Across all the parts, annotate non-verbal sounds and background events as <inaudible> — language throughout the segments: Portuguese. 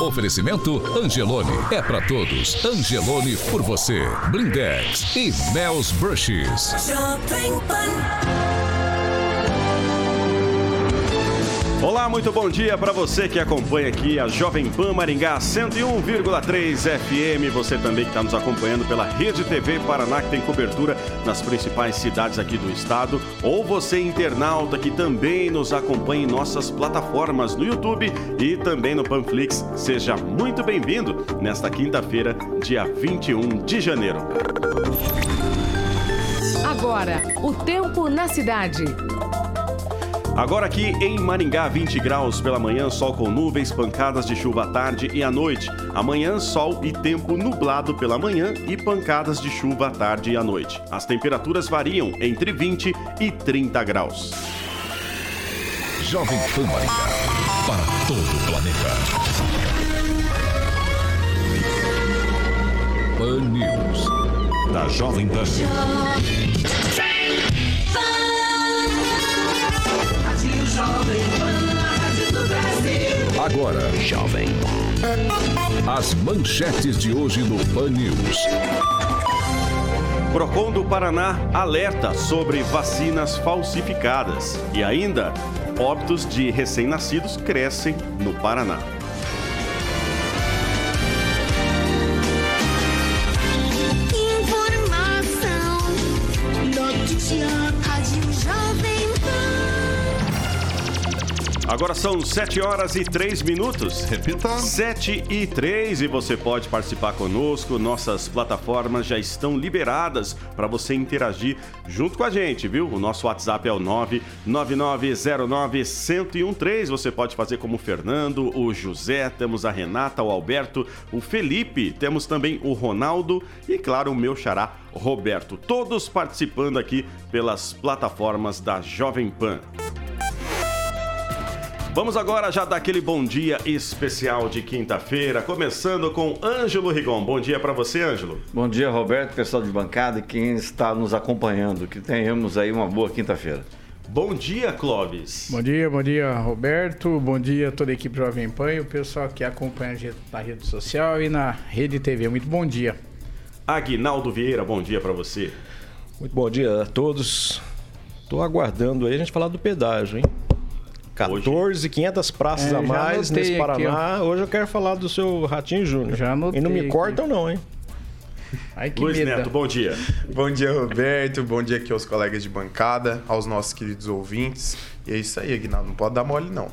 Oferecimento Angelone. É para todos. Angelone por você. Blindex e Mel's Brushes. Olá, muito bom dia para você que acompanha aqui a Jovem Pan Maringá 101,3 FM. Você também que está nos acompanhando pela Rede TV Paraná, que tem cobertura nas principais cidades aqui do estado. Ou você, internauta, que também nos acompanha em nossas plataformas no YouTube e também no Panflix. Seja muito bem-vindo nesta quinta-feira, dia 21 de janeiro. Agora, o tempo na cidade. Agora aqui em Maringá, 20 graus pela manhã, sol com nuvens, pancadas de chuva à tarde e à noite. Amanhã, sol e tempo nublado pela manhã e pancadas de chuva à tarde e à noite. As temperaturas variam entre 20 e 30 graus. Jovem Pan Maringá, para todo o planeta. Pan News, da Jovem Pan. Agora, Jovem. As manchetes de hoje no Pan News. Procon do Paraná alerta sobre vacinas falsificadas. E ainda, óbitos de recém-nascidos crescem no Paraná. Agora são 7 horas e 3 minutos. Repita. 7 e 3 e você pode participar conosco. Nossas plataformas já estão liberadas para você interagir junto com a gente, viu? O nosso WhatsApp é o 99909-1013. Você pode fazer como o Fernando, o José, temos a Renata, o Alberto, o Felipe, temos também o Ronaldo e, claro, o meu xará, Roberto. Todos participando aqui pelas plataformas da Jovem Pan. Vamos agora já dar aquele bom dia especial de quinta-feira, começando com Ângelo Rigon. Bom dia para você, Ângelo. Bom dia, Roberto, pessoal de bancada e quem está nos acompanhando. Que tenhamos aí uma boa quinta-feira. Bom dia, Clóvis. Bom dia, bom dia, Roberto. Bom dia a toda a equipe Jovem Pan e o pessoal que acompanha a gente na rede social e na rede TV. Muito bom dia. Aguinaldo Vieira, bom dia para você. Muito bom dia a todos. Estou aguardando aí a gente falar do pedágio, hein? 14,500 praças é, a mais nesse Paraná. Aqui, Hoje eu quero falar do seu Ratinho Júnior. Já anotei. E não me aqui. cortam, não, hein? Ai, que Luiz Neto, bom dia. bom dia, Roberto. Bom dia aqui aos colegas de bancada, aos nossos queridos ouvintes. E é isso aí, Aguinaldo. Não pode dar mole, não.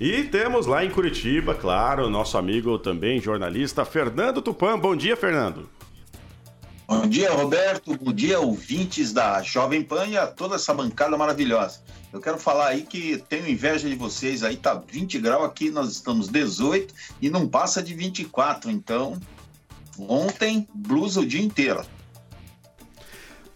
E temos lá em Curitiba, claro, nosso amigo também, jornalista, Fernando Tupan. Bom dia, Fernando. Bom dia, Roberto. Bom dia, ouvintes da Jovem Pan e a toda essa bancada maravilhosa. Eu quero falar aí que tenho inveja de vocês aí, tá 20 graus aqui, nós estamos 18 e não passa de 24, então ontem blusa o dia inteiro.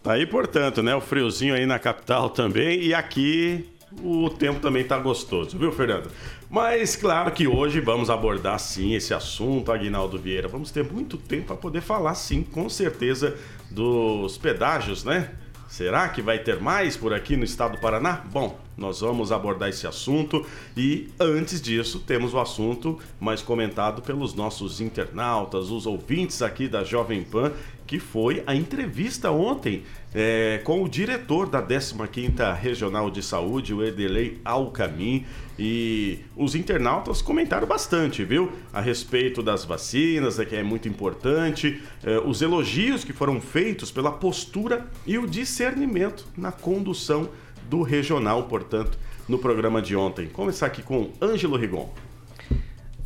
Tá aí, portanto, né, o friozinho aí na capital também e aqui o tempo também tá gostoso, viu, Fernando? Mas claro que hoje vamos abordar sim esse assunto, Aguinaldo Vieira. Vamos ter muito tempo para poder falar sim, com certeza, dos pedágios, né? Será que vai ter mais por aqui no estado do Paraná? Bom, Nós vamos abordar esse assunto e antes disso temos o assunto mais comentado pelos nossos internautas, os ouvintes aqui da Jovem Pan, que foi a entrevista ontem é, com o diretor da 15ª Regional de Saúde, o Edelei Alcamin, e os internautas comentaram bastante, viu? A respeito das vacinas, né, que é muito importante, é, os elogios que foram feitos pela postura e o discernimento na condução do regional, portanto, no programa de ontem. Começar aqui com Ângelo Rigon.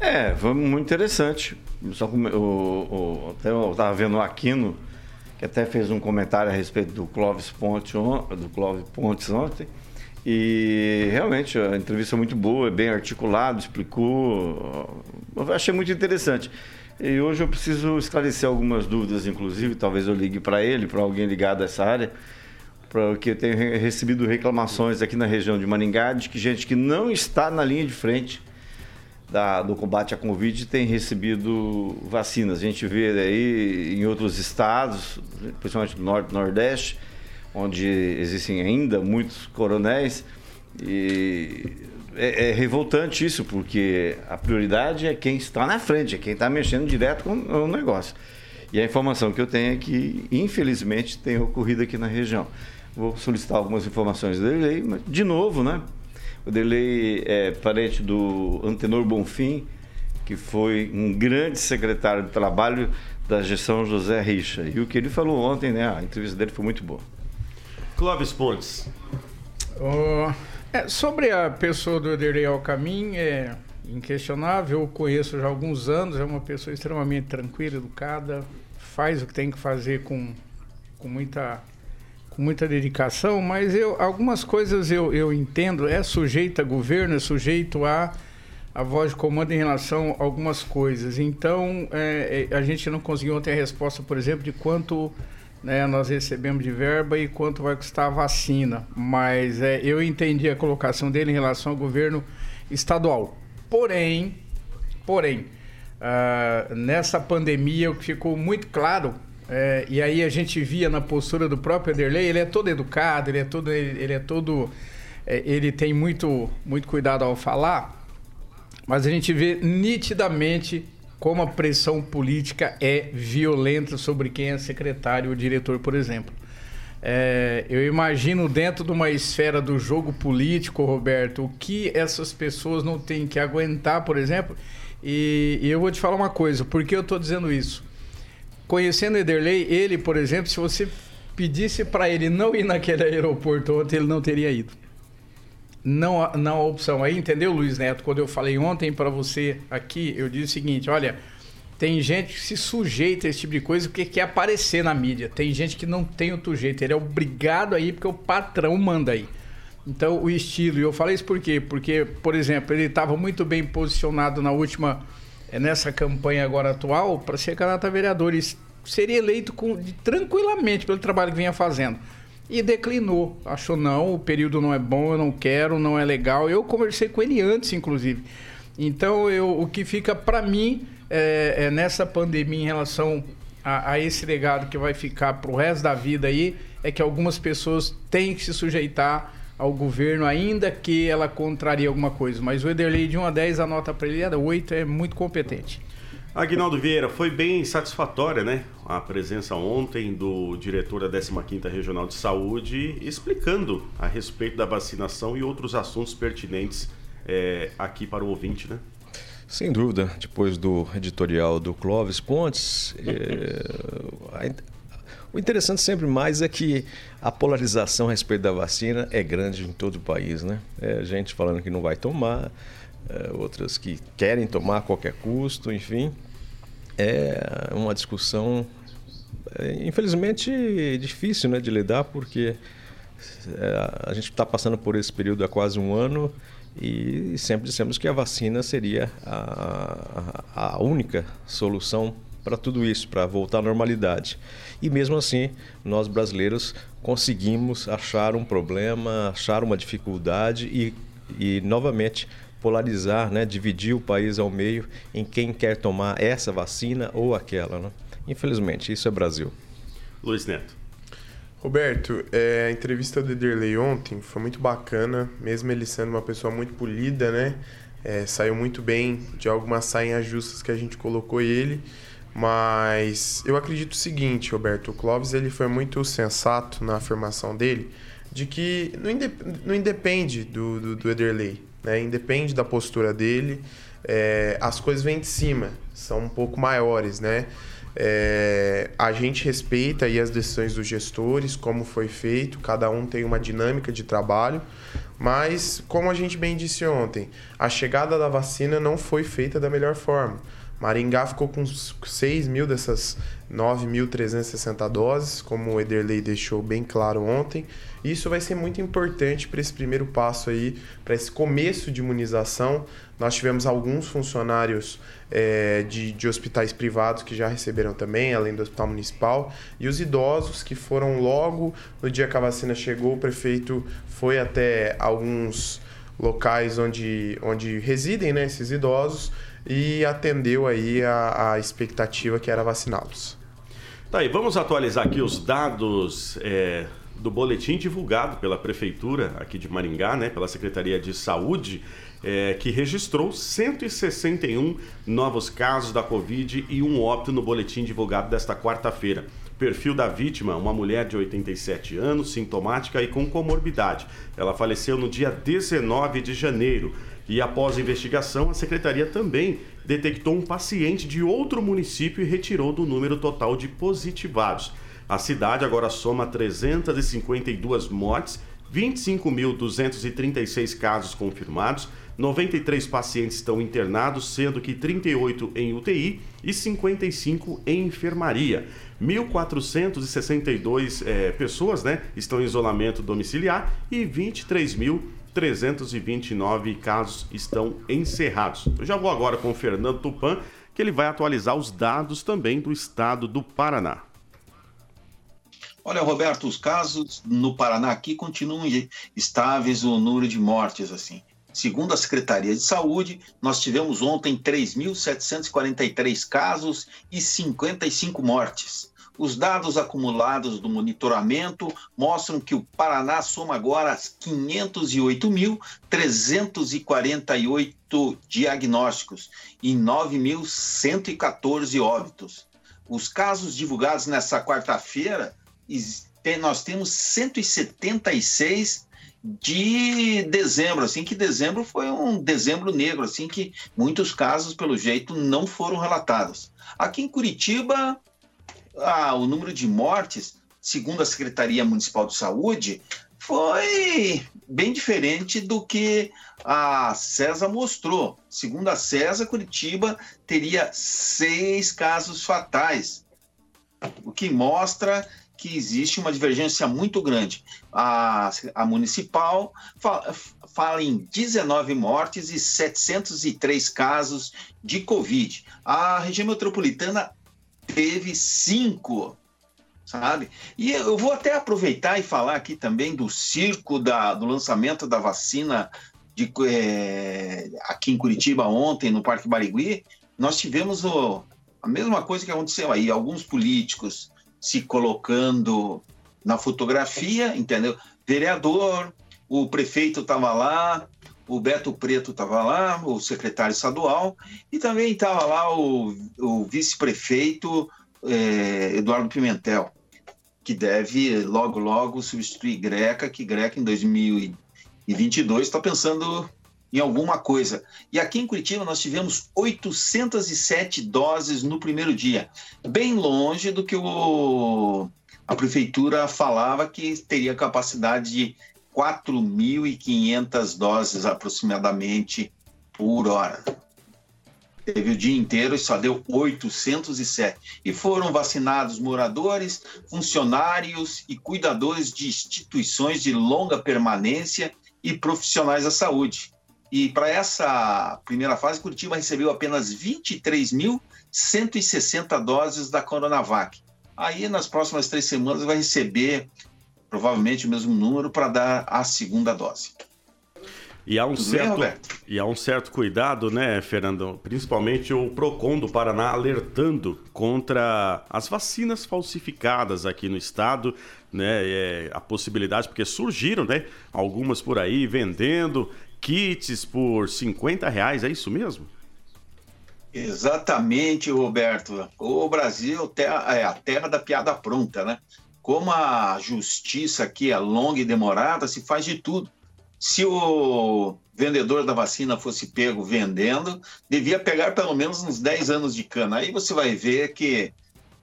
É, foi muito interessante. Só o, o, até eu estava vendo o Aquino, que até fez um comentário a respeito do Clóvis Pontes, do Clóvis Pontes ontem. E realmente a entrevista é muito boa, bem articulado, explicou. Eu achei muito interessante. E hoje eu preciso esclarecer algumas dúvidas, inclusive, talvez eu ligue para ele, para alguém ligado a essa área, porque eu tenho recebido reclamações aqui na região de Maringá de que gente que não está na linha de frente da, do combate à Covid tem recebido vacinas. A gente vê aí em outros estados, principalmente do Norte e Nordeste, onde existem ainda muitos coronéis. E é, é, revoltante isso, porque a prioridade é quem está na frente, é quem está mexendo direto com o negócio. E a informação que eu tenho é que, infelizmente, tem ocorrido aqui na região. Vou solicitar algumas informações dele, mas, de novo, né? O Derlei é parente do Antenor Bonfim, que foi um grande secretário de trabalho da gestão José Richa. E o que ele falou ontem, né? A entrevista dele foi muito boa. Clóvis Pontes. Oh, é, sobre a pessoa do Ederlei Alcamin, é inquestionável, eu conheço já há alguns anos, é uma pessoa extremamente tranquila, educada, faz o que tem que fazer com, com muita com muita dedicação, mas eu, algumas coisas eu, eu entendo, é sujeito a governo, é sujeito a, a voz de comando em relação a algumas coisas. Então, é, é, a gente não conseguiu ter a resposta, por exemplo, de quanto né, nós recebemos de verba e quanto vai custar a vacina. Mas é, eu entendi a colocação dele em relação ao governo estadual. Porém, porém, uh, nessa pandemia, ficou muito claro é, e aí a gente via na postura do próprio Ederlei, ele é todo educado, ele é todo, ele, ele é todo, é, ele tem muito, muito cuidado ao falar, mas a gente vê nitidamente como a pressão política é violenta sobre quem é secretário ou diretor, por exemplo. É, eu imagino dentro de uma esfera do jogo político, Roberto, o que essas pessoas não têm que aguentar, por exemplo. E, e eu vou te falar uma coisa, por que eu estou dizendo isso? Conhecendo Ederlei, ele, por exemplo, se você pedisse para ele não ir naquele aeroporto ontem, ele não teria ido. Não, não a opção. Aí, entendeu, Luiz Neto? Quando eu falei ontem para você aqui, eu disse o seguinte: olha, tem gente que se sujeita a esse tipo de coisa porque quer aparecer na mídia. Tem gente que não tem outro jeito. Ele é obrigado a ir porque o patrão manda aí. Então, o estilo. E eu falei isso por quê? Porque, por exemplo, ele estava muito bem posicionado na última nessa campanha agora atual para ser candidato a vereador. E seria eleito com, tranquilamente pelo trabalho que vinha fazendo. E declinou. Achou, não, o período não é bom, eu não quero, não é legal. Eu conversei com ele antes, inclusive. Então, eu, o que fica para mim é, é, nessa pandemia em relação a, a esse legado que vai ficar para o resto da vida aí, é que algumas pessoas têm que se sujeitar ao governo, ainda que ela contraria alguma coisa. Mas o Ederlei de 1 a 10, a nota para ele era 8, é muito competente. Aguinaldo Vieira, foi bem satisfatória, né? A presença ontem do diretor da 15ª Regional de Saúde explicando a respeito da vacinação e outros assuntos pertinentes é, aqui para o ouvinte, né? Sem dúvida, depois do editorial do Clóvis Pontes, é, o interessante sempre mais é que a polarização a respeito da vacina é grande em todo o país, né? É gente falando que não vai tomar, é, outras que querem tomar a qualquer custo, enfim. É uma discussão, é, infelizmente, difícil né, de lidar, porque é, a gente está passando por esse período há quase um ano e sempre dissemos que a vacina seria a, a única solução para tudo isso, para voltar à normalidade. E mesmo assim, nós brasileiros conseguimos achar um problema, achar uma dificuldade e, e novamente polarizar, né, dividir o país ao meio em quem quer tomar essa vacina ou aquela. Né? Infelizmente, isso é Brasil. Luiz Neto. Roberto, é, a entrevista do Ederley ontem foi muito bacana, mesmo ele sendo uma pessoa muito polida, né? É, saiu muito bem de algumas sainhas justas que a gente colocou ele. Mas eu acredito o seguinte, Roberto, o Clóvis ele foi muito sensato na afirmação dele de que não, indep não independe do, do, do Ederley, né? independe da postura dele, é, as coisas vêm de cima, são um pouco maiores, né? É, a gente respeita aí as decisões dos gestores, como foi feito, cada um tem uma dinâmica de trabalho, mas como a gente bem disse ontem, a chegada da vacina não foi feita da melhor forma. Maringá ficou com 6 mil dessas 9.360 doses, como o Ederley deixou bem claro ontem. Isso vai ser muito importante para esse primeiro passo aí, para esse começo de imunização. Nós tivemos alguns funcionários é, de, de hospitais privados que já receberam também, além do hospital municipal, e os idosos que foram logo no dia que a vacina chegou, o prefeito foi até alguns locais onde, onde residem né, esses idosos e atendeu aí a, a expectativa que era vaciná-los. Tá aí, vamos atualizar aqui os dados é, do boletim divulgado pela Prefeitura aqui de Maringá, né, pela Secretaria de Saúde, é, que registrou 161 novos casos da Covid e um óbito no boletim divulgado desta quarta-feira. Perfil da vítima, uma mulher de 87 anos, sintomática e com comorbidade. Ela faleceu no dia 19 de janeiro. E após a investigação, a secretaria também detectou um paciente de outro município e retirou do número total de positivados. A cidade agora soma 352 mortes, 25.236 casos confirmados, 93 pacientes estão internados, sendo que 38 em UTI e 55 em enfermaria. 1.462 é, pessoas né, estão em isolamento domiciliar e 23 mil 329 casos estão encerrados. Eu já vou agora com o Fernando Tupan, que ele vai atualizar os dados também do estado do Paraná. Olha, Roberto, os casos no Paraná aqui continuam estáveis, o número de mortes, assim. Segundo a Secretaria de Saúde, nós tivemos ontem 3.743 casos e 55 mortes. Os dados acumulados do monitoramento mostram que o Paraná soma agora 508.348 diagnósticos e 9.114 óbitos. Os casos divulgados nessa quarta-feira, nós temos 176 de dezembro, assim que dezembro foi um dezembro negro, assim que muitos casos, pelo jeito, não foram relatados. Aqui em Curitiba, ah, o número de mortes, segundo a Secretaria Municipal de Saúde, foi bem diferente do que a César mostrou. Segundo a César, Curitiba teria seis casos fatais, o que mostra que existe uma divergência muito grande. A, a municipal fala, fala, em 19 mortes e 703 casos de Covid. A região metropolitana teve cinco, sabe? E eu vou até aproveitar e falar aqui também do circo da, do lançamento da vacina de, é, aqui em Curitiba ontem, no Parque Barigui. Nós tivemos o, a mesma coisa que aconteceu aí, alguns políticos se colocando na fotografia, entendeu? Vereador, o prefeito estava lá, o Beto Preto estava lá, o secretário estadual, e também estava lá o, o vice-prefeito é, Eduardo Pimentel, que deve logo, logo substituir Greca, que Greca em 2022 está pensando em alguma coisa. E aqui em Curitiba nós tivemos 807 doses no primeiro dia, bem longe do que o, a prefeitura falava que teria capacidade de 4.500 doses aproximadamente por hora. Teve o dia inteiro e só deu 807. E foram vacinados moradores, funcionários e cuidadores de instituições de longa permanência e profissionais da saúde. E para essa primeira fase, Curitiba recebeu apenas 23.160 doses da Coronavac. Aí, nas próximas três semanas, vai receber provavelmente o mesmo número para dar a segunda dose. E há um certo bem, e há um certo cuidado, né, Fernando? Principalmente o Procon do Paraná alertando contra as vacinas falsificadas aqui no estado, né? É, a possibilidade porque surgiram, né, algumas por aí vendendo kits por 50 reais, é isso mesmo? Exatamente, Roberto. O Brasil é a terra da piada pronta, né? Como a justiça aqui é longa e demorada, se faz de tudo se o vendedor da vacina fosse pego vendendo, devia pegar pelo menos uns 10 anos de cana. Aí você vai ver que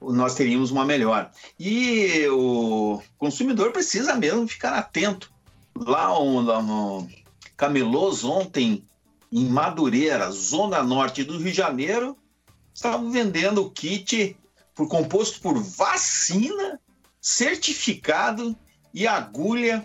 nós teríamos uma melhor. E o consumidor precisa mesmo ficar atento. Lá no Camelôs, ontem, em Madureira, zona norte do Rio de Janeiro, estavam vendendo o kit por composto por vacina, certificado e agulha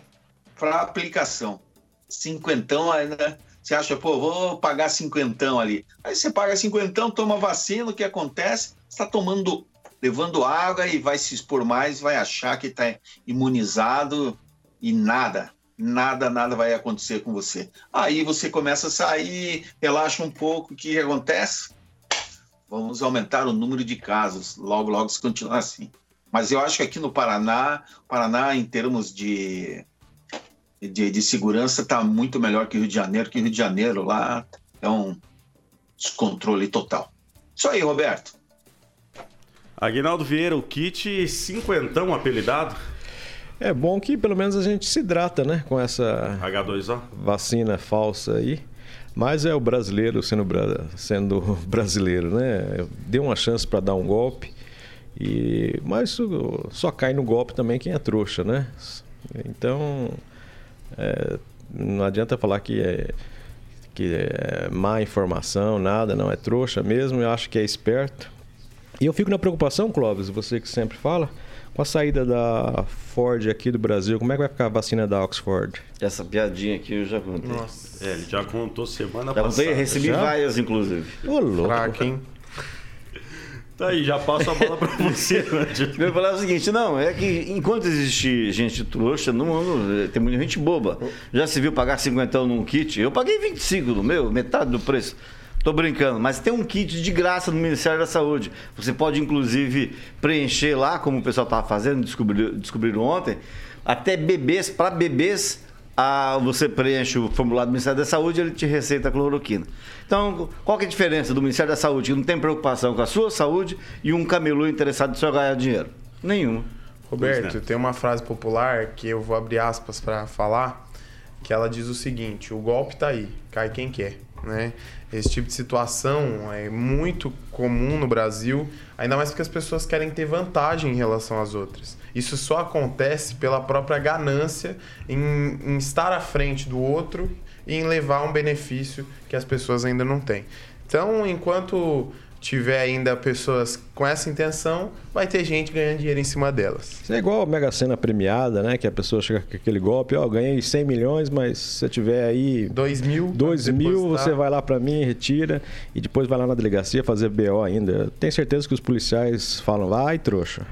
para aplicação cinquentão ainda. Você acha, pô, vou pagar cinquentão ali. Aí você paga cinquentão, toma vacina, o que acontece? Está tomando, levando água e vai se expor mais, vai achar que está imunizado e nada, nada, nada vai acontecer com você. Aí você começa a sair, relaxa um pouco, o que acontece? Vamos aumentar o número de casos, logo, logo se continuar assim. Mas eu acho que aqui no Paraná, Paraná em termos de de, de segurança está muito melhor que o Rio de Janeiro, que o Rio de Janeiro lá é um descontrole total. Isso aí, Roberto. Aguinaldo Vieira, o kit cinquentão apelidado. É bom que pelo menos a gente se hidrata, né? Com essa H2O. vacina falsa aí. Mas é o brasileiro sendo, sendo <laughs> brasileiro, né? Deu uma chance para dar um golpe. E mas só cai no golpe também quem é trouxa, né? Então é, não adianta falar que é, que é má informação, nada, não é trouxa mesmo, eu acho que é esperto. E eu fico na preocupação, Clóvis, você que sempre fala, com a saída da Ford aqui do Brasil, como é que vai ficar a vacina da Oxford? Essa piadinha aqui eu já contei. Nossa. É, ele já contou semana já passada. Contei, recebi já? várias, inclusive. Ô, louco. Fraca, hein? Tá aí, já passo a bola para <laughs> você. Né? Eu ia falar o seguinte, não, é que enquanto existe gente trouxa no mundo, tem muita gente boba. Já se viu pagar 50 num kit? Eu paguei 25 no meu, metade do preço. Tô brincando, mas tem um kit de graça no Ministério da Saúde. Você pode, inclusive, preencher lá, como o pessoal estava fazendo, descobriram, descobriram ontem, até bebês, para bebês, a, você preenche o formulário do Ministério da Saúde ele te receita a cloroquina. Então, qual que é a diferença do Ministério da Saúde, que não tem preocupação com a sua saúde, e um camelô interessado em só ganhar dinheiro? Nenhuma. Roberto, tem uma frase popular que eu vou abrir aspas para falar, que ela diz o seguinte: o golpe está aí, cai quem quer. Né? Esse tipo de situação é muito comum no Brasil, ainda mais porque as pessoas querem ter vantagem em relação às outras. Isso só acontece pela própria ganância em, em estar à frente do outro e em levar um benefício que as pessoas ainda não têm. Então, enquanto tiver ainda pessoas com essa intenção, vai ter gente ganhando dinheiro em cima delas. Isso é igual a Mega Sena premiada, né? Que a pessoa chega com aquele golpe, ó, oh, ganhei 100 milhões, mas se eu tiver aí... 2 mil. 2 mil, você vai lá para mim, retira e depois vai lá na delegacia fazer BO ainda. Tenho certeza que os policiais falam, vai trouxa.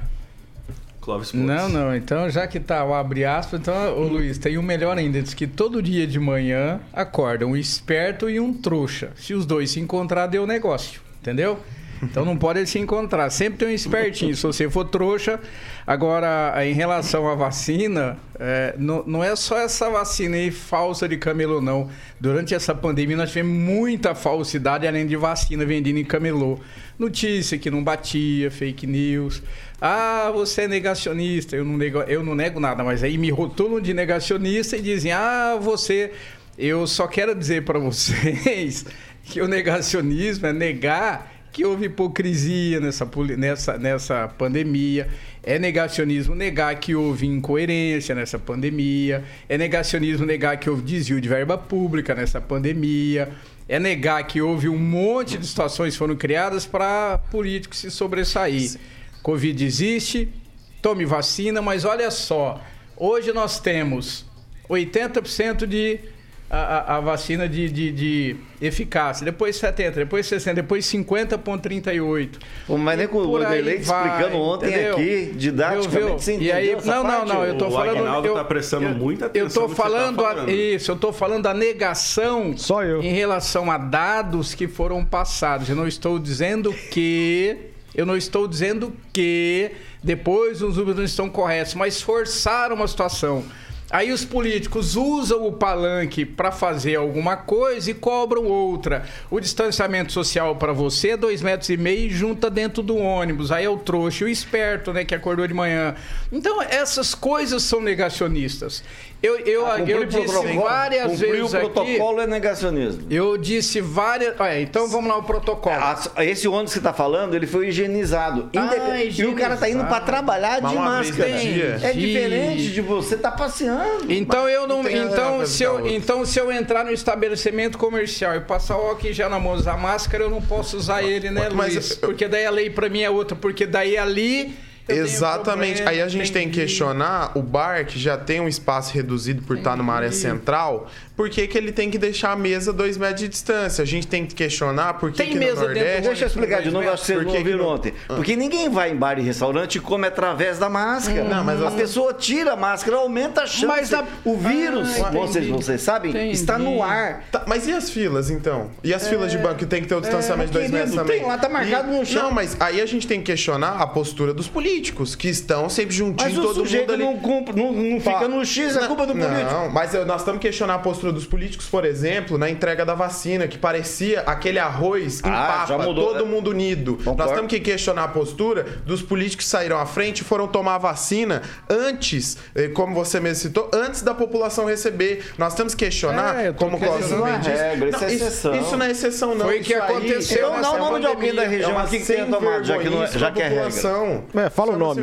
Clóvis Não, não. Então, já que tá o abre aspas, então, ô Luiz, tem um melhor ainda. Diz que todo dia de manhã acorda um esperto e um trouxa. Se os dois se encontrar, deu negócio. Entendeu? Então não pode se encontrar. Sempre tem um espertinho. Se você for trouxa. Agora, em relação à vacina, é, não, não, é só essa vacina aí falsa de camelô, não. Durante essa pandemia, nós tivemos muita falsidade, além de vacina vendida em camelô. Notícia que não batia, fake news. Ah, você é negacionista. Eu não nego, eu não nego nada, mas aí me rotulam de negacionista e dizem: Ah, você. Eu só quero dizer para <laughs> vocês que o negacionismo é negar que houve hipocrisia nessa, nessa, nessa pandemia. É negacionismo negar que houve incoerência nessa pandemia. É negacionismo negar que houve desvio de verba pública nessa pandemia. É negar que houve um monte de situações que foram criadas para políticos se sobressair. Sim. Covid existe, tome vacina, mas olha só, hoje nós temos 80% de a, a, vacina de, de, de, eficácia, depois 70, depois 60, depois 50,38. Mas nem com o Delei explicando ontem entendeu? aqui, didaticamente, você e aí, Não, não, não, eu tô o falando... O está prestando muita atenção Eu tô falando, tá falando. A, isso, eu tô falando da negação Só eu. em relação a dados que foram passados. Eu não estou dizendo que... Eu não estou dizendo que depois os números não estão corretos, mas forçaram uma situação. Aí os políticos usam o palanque para fazer alguma coisa e cobram outra. O distanciamento social para você é dois metros e meio e junta dentro do ônibus. Aí é o trouxa, o esperto, né, que acordou de manhã. Então essas coisas são negacionistas. Eu, eu, ah, eu disse várias vezes aqui... o protocolo é negacionismo. Eu disse várias... É, então vamos lá o protocolo. Esse ônibus que você está falando, ele foi higienizado. Ah, E o cara está indo para trabalhar de máscara. É diferente de você estar tá passeando. Então eu não... Então se eu, então se eu entrar no estabelecimento comercial e passar o álcool já na mão, usar máscara, eu não posso usar ele, né, Luiz? Porque daí a lei para mim é outra. Porque daí ali Exatamente. Problema, Aí a gente tem que questionar o bar, que já tem um espaço reduzido por estar numa área central, por que, que ele tem que deixar a mesa dois metros de distância? A gente tem que questionar por que, tem que mesa Nordeste... Dentro, deixa eu explicar de novo, acho que vocês não ouviram ontem. Ah. Porque ninguém vai em bar e restaurante e come através da máscara. Não, mas a pessoa tira a máscara, aumenta a chance. Mas a... o vírus, ah, vocês, vocês sabem, entendi. está no ar. Tá, mas e as filas, então? E as é... filas de banco que tem que ter o distanciamento é, de dois metros também? Tem lá, tá marcado e... no chão. Não, mas aí a gente tem que questionar a postura dos políticos, que estão sempre juntinhos, mas todo mundo ali. Não, cumpre, não, não fica no X, é culpa do político. Não, mas nós estamos questionando a postura dos políticos, por exemplo, na entrega da vacina, que parecia aquele arroz em ah, papa, mudou, todo né? mundo unido. Concordo. Nós temos que questionar a postura dos políticos que saíram à frente e foram tomar a vacina antes, eh, como você mesmo citou, antes da população receber. Nós temos que questionar, é, como o Cláudio também disse. Regra, não, isso, é isso, não é exceção, não. Foi o que aconteceu. Então, não o nome de alguém da região é aqui que tenha tomado, já que, não é, já que é regra. É, fala o nome.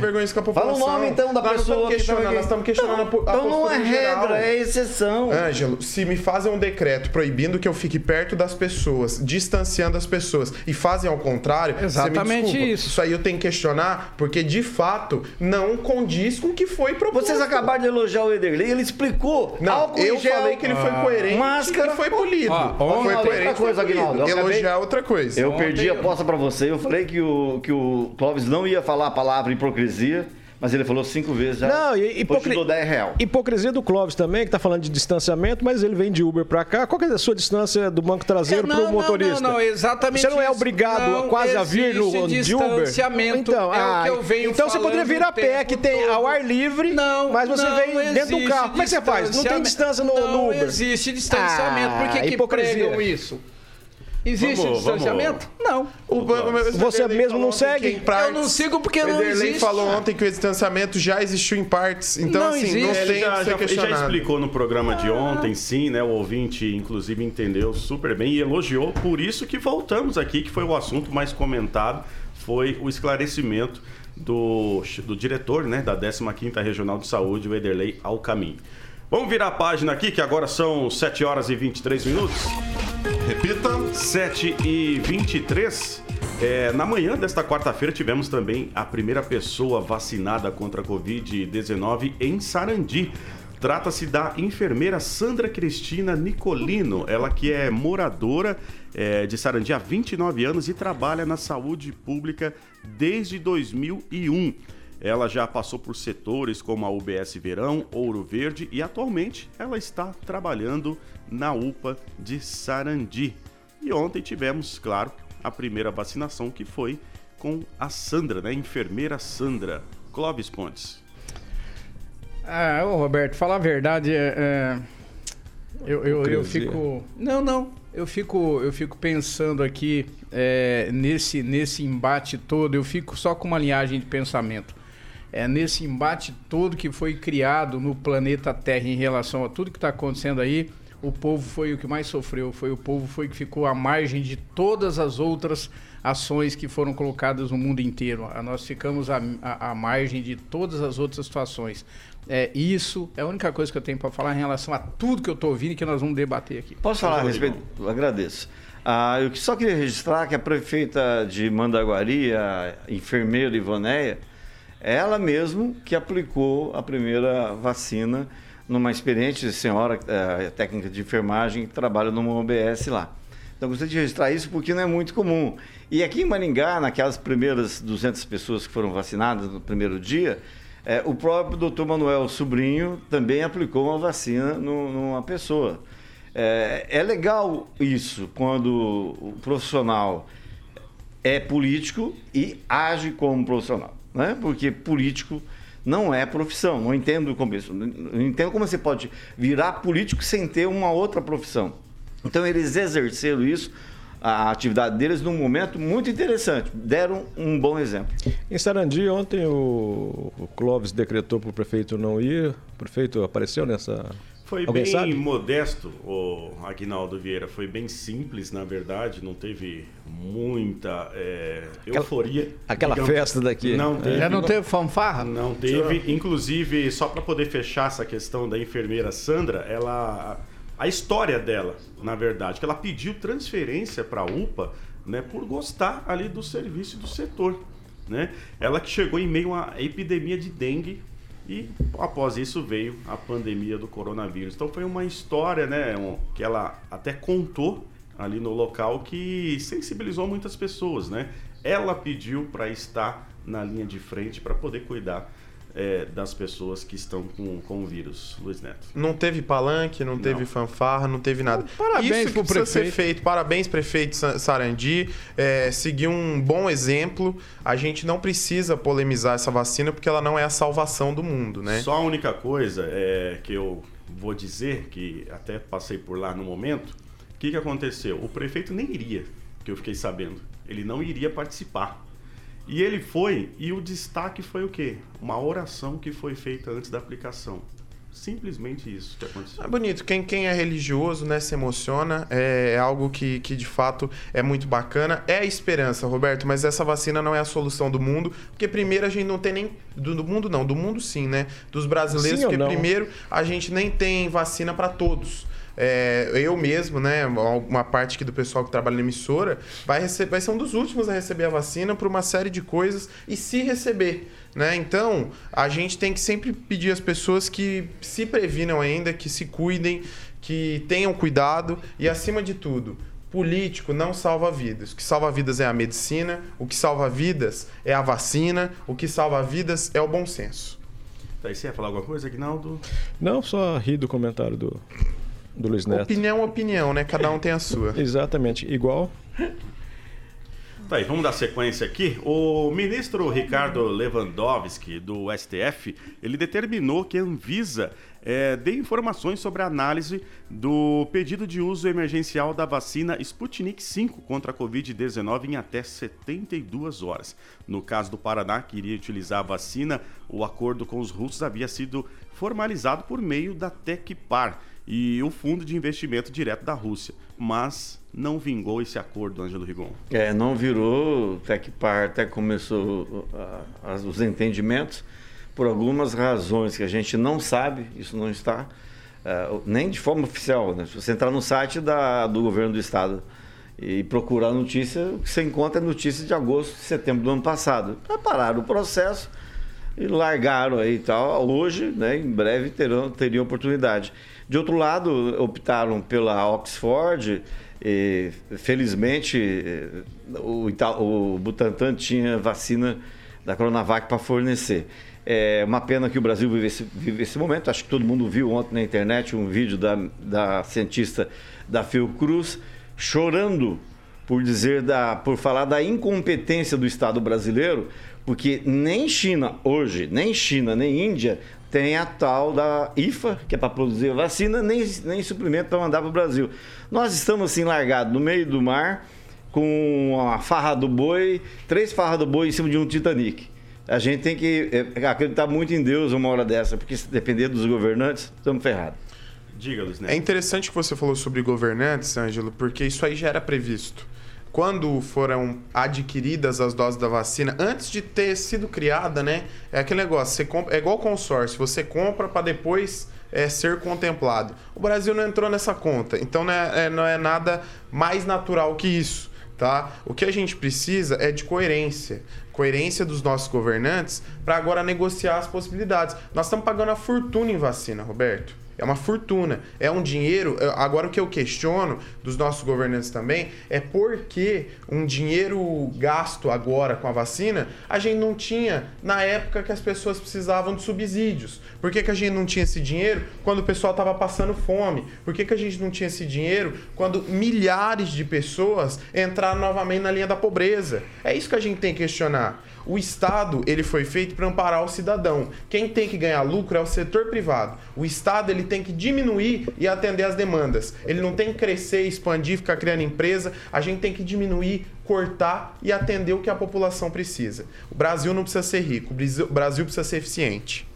Fala o nome, então, da nós pessoa. Estamos questionando, nós estamos questionando a, a Então não é regra, é exceção. Ângelo, se me fazem um decreto proibindo que eu fique perto das pessoas, distanciando as pessoas e fazem ao contrário, exatamente isso. Isso aí eu tenho que questionar, porque de fato não condiz com o que foi proposto. Vocês acabaram de elogiar o Ederley, ele explicou. Não, eu gel, falei que ele foi ah, coerente máscara, e foi polido. Ah, foi coerente, coisa, foi polido. Elogiar é outra coisa. Eu perdi a aposta para você, eu falei que o, que o Clóvis não ia falar a palavra hipocrisia. Mas ele falou cinco vezes já. Não, e hipocri... 10 real. Hipocrisia do Clóvis também, que está falando de distanciamento, mas ele vem de Uber para cá. Qual que é a sua distância do banco traseiro é, para o motorista? Não, não, exatamente. Você não é obrigado não quase a vir no de Uber? distanciamento. Então, é ah, o que eu venho Então você poderia vir a pé, que tem todo. ao ar livre, não, mas você não vem dentro do carro. Como é que você faz? Não tem distância no, no Uber. Não existe distanciamento. Ah, Por que, que pregam isso? Existe vamos, distanciamento? Vamos. Não. O, você mesmo não segue? Eu não sigo porque não existe. falou ontem que o distanciamento já existiu em partes. Então, não assim, existe. não tem ele já, já, já explicou no programa de ontem, sim, né? O ouvinte, inclusive, entendeu super bem e elogiou. Por isso que voltamos aqui, que foi o assunto mais comentado, foi o esclarecimento do, do diretor né, da 15ª Regional de Saúde, o Ederley Alcamin. Vamos virar a página aqui, que agora são 7 horas e 23 minutos. Repita. 7 e 23. É, na manhã desta quarta-feira tivemos também a primeira pessoa vacinada contra a Covid-19 em Sarandi. Trata-se da enfermeira Sandra Cristina Nicolino, ela que é moradora é, de Sarandi há 29 anos e trabalha na saúde pública desde 2001. Ela já passou por setores como a UBS Verão, Ouro Verde e atualmente ela está trabalhando na UPA de Sarandi. E ontem tivemos, claro, a primeira vacinação que foi com a Sandra, né? Enfermeira Sandra. Clóvis Pontes. Ah, ô Roberto, falar a verdade, é, é, eu, eu, eu fico. Não, não. Eu fico, eu fico pensando aqui é, nesse, nesse embate todo, eu fico só com uma linhagem de pensamento é, nesse embate todo que foi criado no planeta Terra em relação a tudo que está acontecendo aí, o povo foi o que mais sofreu, foi o povo foi que ficou à margem de todas as outras ações que foram colocadas no mundo inteiro. Nós ficamos à, à, à margem de todas as outras situações. É, isso é a única coisa que eu tenho para falar em relação a tudo que eu estou ouvindo e que nós vamos debater aqui. Posso falar a respeito? Agradeço. Ah, eu só queria registrar que a prefeita de Mandaguari, a enfermeira Ivoneia, ela mesmo que aplicou a primeira vacina numa experiente senhora é, técnica de enfermagem que trabalha numa OBS lá. Então, gostaria de registrar isso porque não é muito comum. E aqui em Maringá, naquelas primeiras 200 pessoas que foram vacinadas no primeiro dia, é, o próprio doutor Manuel Sobrinho também aplicou uma vacina no, numa pessoa. É, é legal isso, quando o profissional é político e age como profissional, né? Porque político não é profissão. Não entendo como isso. Não entendo como você pode virar político sem ter uma outra profissão. Então eles exerceram isso a atividade deles num momento muito interessante. Deram um bom exemplo. Em Sarandi, ontem o, o Clóvis decretou para o prefeito não ir. O prefeito apareceu nessa foi Alguém bem sabe? modesto, o Aguinaldo Vieira. Foi bem simples, na verdade. Não teve muita é, euforia. Aquela digamos. festa daqui. Não teve, Já não teve fanfarra? Não teve. Inclusive, só para poder fechar essa questão da enfermeira Sandra, ela a história dela, na verdade, que ela pediu transferência para a UPA, né, por gostar ali do serviço do setor, né? Ela que chegou em meio a uma epidemia de dengue e após isso veio a pandemia do coronavírus. Então foi uma história, né, um, que ela até contou ali no local que sensibilizou muitas pessoas, né? Ela pediu para estar na linha de frente para poder cuidar é, das pessoas que estão com, com o vírus, Luiz Neto. Não teve palanque, não, não. teve fanfarra, não teve nada. Parabéns para o prefeito. feito. Parabéns, prefeito Sarandi. É, seguiu um bom exemplo. A gente não precisa polemizar essa vacina porque ela não é a salvação do mundo, né? Só a única coisa é que eu vou dizer, que até passei por lá no momento, o que, que aconteceu? O prefeito nem iria, que eu fiquei sabendo. Ele não iria participar. E ele foi, e o destaque foi o quê? Uma oração que foi feita antes da aplicação. Simplesmente isso que aconteceu. É bonito. Quem, quem é religioso, né, se emociona. É, é, algo que, que de fato é muito bacana. É a esperança, Roberto, mas essa vacina não é a solução do mundo. Porque primeiro a gente não tem nem. Do, do mundo não, do mundo sim, né? Dos brasileiros, sim porque primeiro a gente nem tem vacina para todos. É, eu mesmo, né, uma parte aqui do pessoal que trabalha na emissora, vai, receber, vai ser um dos últimos a receber a vacina por uma série de coisas e se receber. Né? Então, a gente tem que sempre pedir às pessoas que se previnam ainda, que se cuidem, que tenham cuidado e, acima de tudo, político não salva vidas. O que salva vidas é a medicina, o que salva vidas é a vacina, o que salva vidas é o bom senso. Daí você ia falar alguma coisa, Aguinaldo? Não, só ri do comentário do, do Luiz Neto. Opinião, opinião, né? Cada um tem a sua. <laughs> Exatamente, igual. Tá aí, vamos dar sequência aqui. O ministro Ricardo Lewandowski, do STF, ele determinou que a Anvisa é, dê informações sobre a análise do pedido de uso emergencial da vacina Sputnik V contra a Covid-19 em até 72 horas. No caso do Paraná, que iria utilizar a vacina, o acordo com os russos havia sido formalizado por meio da Tecpar e o Fundo de Investimento Direto da Rússia. Mas não vingou esse acordo, Ângelo Rigon. É, não virou, até que par, até começou os entendimentos, por algumas razões que a gente não sabe, isso não está, uh, nem de forma oficial. Né? Se você entrar no site da, do governo do estado e procurar notícia, o que você encontra é notícia de agosto, setembro do ano passado. Prepararam o processo e largaram aí e tal. Hoje, né, em breve, terão, teriam oportunidade. De outro lado, optaram pela Oxford. E, felizmente, o, o Butantan tinha vacina da Coronavac para fornecer. É uma pena que o Brasil vive esse, vive esse momento. Acho que todo mundo viu ontem na internet um vídeo da, da cientista da Fiocruz chorando por dizer da, por falar da incompetência do Estado brasileiro, porque nem China hoje, nem China, nem Índia tem a tal da IFA, que é para produzir vacina, nem, nem suplemento para mandar para o Brasil. Nós estamos assim largados no meio do mar, com a farra do boi, três farras do boi em cima de um Titanic. A gente tem que é, acreditar muito em Deus uma hora dessa, porque se depender dos governantes, estamos ferrados. Diga, Luiz É interessante que você falou sobre governantes, Ângelo, porque isso aí já era previsto quando foram adquiridas as doses da vacina, antes de ter sido criada, né? É aquele negócio, você compra, é igual consórcio, você compra para depois é, ser contemplado. O Brasil não entrou nessa conta, então não é, é, não é nada mais natural que isso. tá? O que a gente precisa é de coerência. Coerência dos nossos governantes para agora negociar as possibilidades. Nós estamos pagando a fortuna em vacina, Roberto. É uma fortuna. É um dinheiro. Agora, o que eu questiono dos nossos governantes também é por que um dinheiro gasto agora com a vacina a gente não tinha na época que as pessoas precisavam de subsídios. Por que, que a gente não tinha esse dinheiro quando o pessoal estava passando fome? Por que, que a gente não tinha esse dinheiro quando milhares de pessoas entraram novamente na linha da pobreza? É isso que a gente tem que questionar. O Estado ele foi feito para amparar o cidadão. Quem tem que ganhar lucro é o setor privado. O Estado ele tem que diminuir e atender as demandas. Ele não tem que crescer, expandir, ficar criando empresa. A gente tem que diminuir, cortar e atender o que a população precisa. O Brasil não precisa ser rico, o Brasil precisa ser eficiente.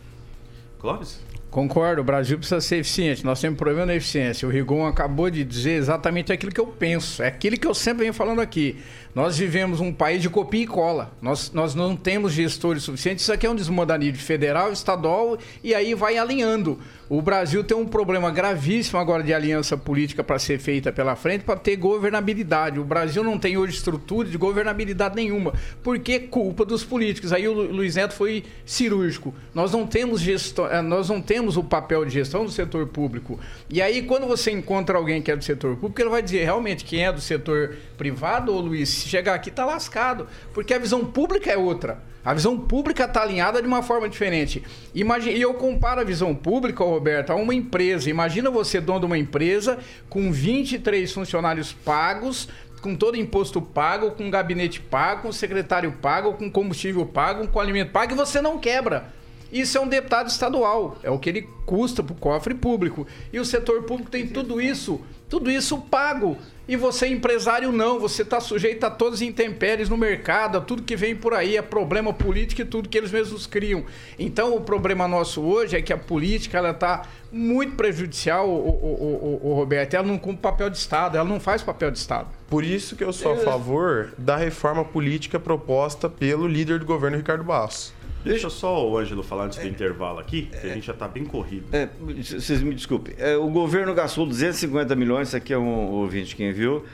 Clóvis? Concordo, o Brasil precisa ser eficiente. Nós temos problema na eficiência. O Rigon acabou de dizer exatamente aquilo que eu penso. É aquilo que eu sempre venho falando aqui. Nós vivemos um país de copia e cola. Nós, nós não temos gestores suficientes. Isso aqui é um desmodanismo federal, estadual e aí vai alinhando. O Brasil tem um problema gravíssimo agora de aliança política para ser feita pela frente para ter governabilidade. O Brasil não tem hoje estrutura de governabilidade nenhuma. Porque culpa dos políticos. Aí o Luiz Neto foi cirúrgico. Nós não temos gestão, eh, nós não temos o papel de gestão do setor público. E aí quando você encontra alguém que é do setor público, ele vai dizer realmente quem é do setor privado, ou Luiz, se chegar aqui tá lascado, porque a visão pública é outra. A visão pública está alinhada de uma forma diferente. Imagina, e eu comparo a visão pública, Roberto, a uma empresa. Imagina você, dono de uma empresa, com 23 funcionários pagos, com todo imposto pago, com gabinete pago, com secretário pago, com combustível pago, com alimento pago, e você não quebra. Isso é um deputado estadual, é o que ele custa para o cofre público. E o setor público tem tudo isso, tudo isso pago. E você, empresário, não. Você está sujeito a todas as intempéries no mercado, a tudo que vem por aí, a problema político e tudo que eles mesmos criam. Então, o problema nosso hoje é que a política ela está muito prejudicial, o, o, o, o, Roberto. Ela não cumpre papel de Estado, ela não faz papel de Estado. Por isso que eu sou a favor da reforma política proposta pelo líder do governo, Ricardo Barros. Deixa só o Ângelo falar antes do é, intervalo aqui, que a gente já está bem corrido. É, vocês me desculpem. É, o governo gastou 250 milhões, isso aqui é um ouvinte quem viu,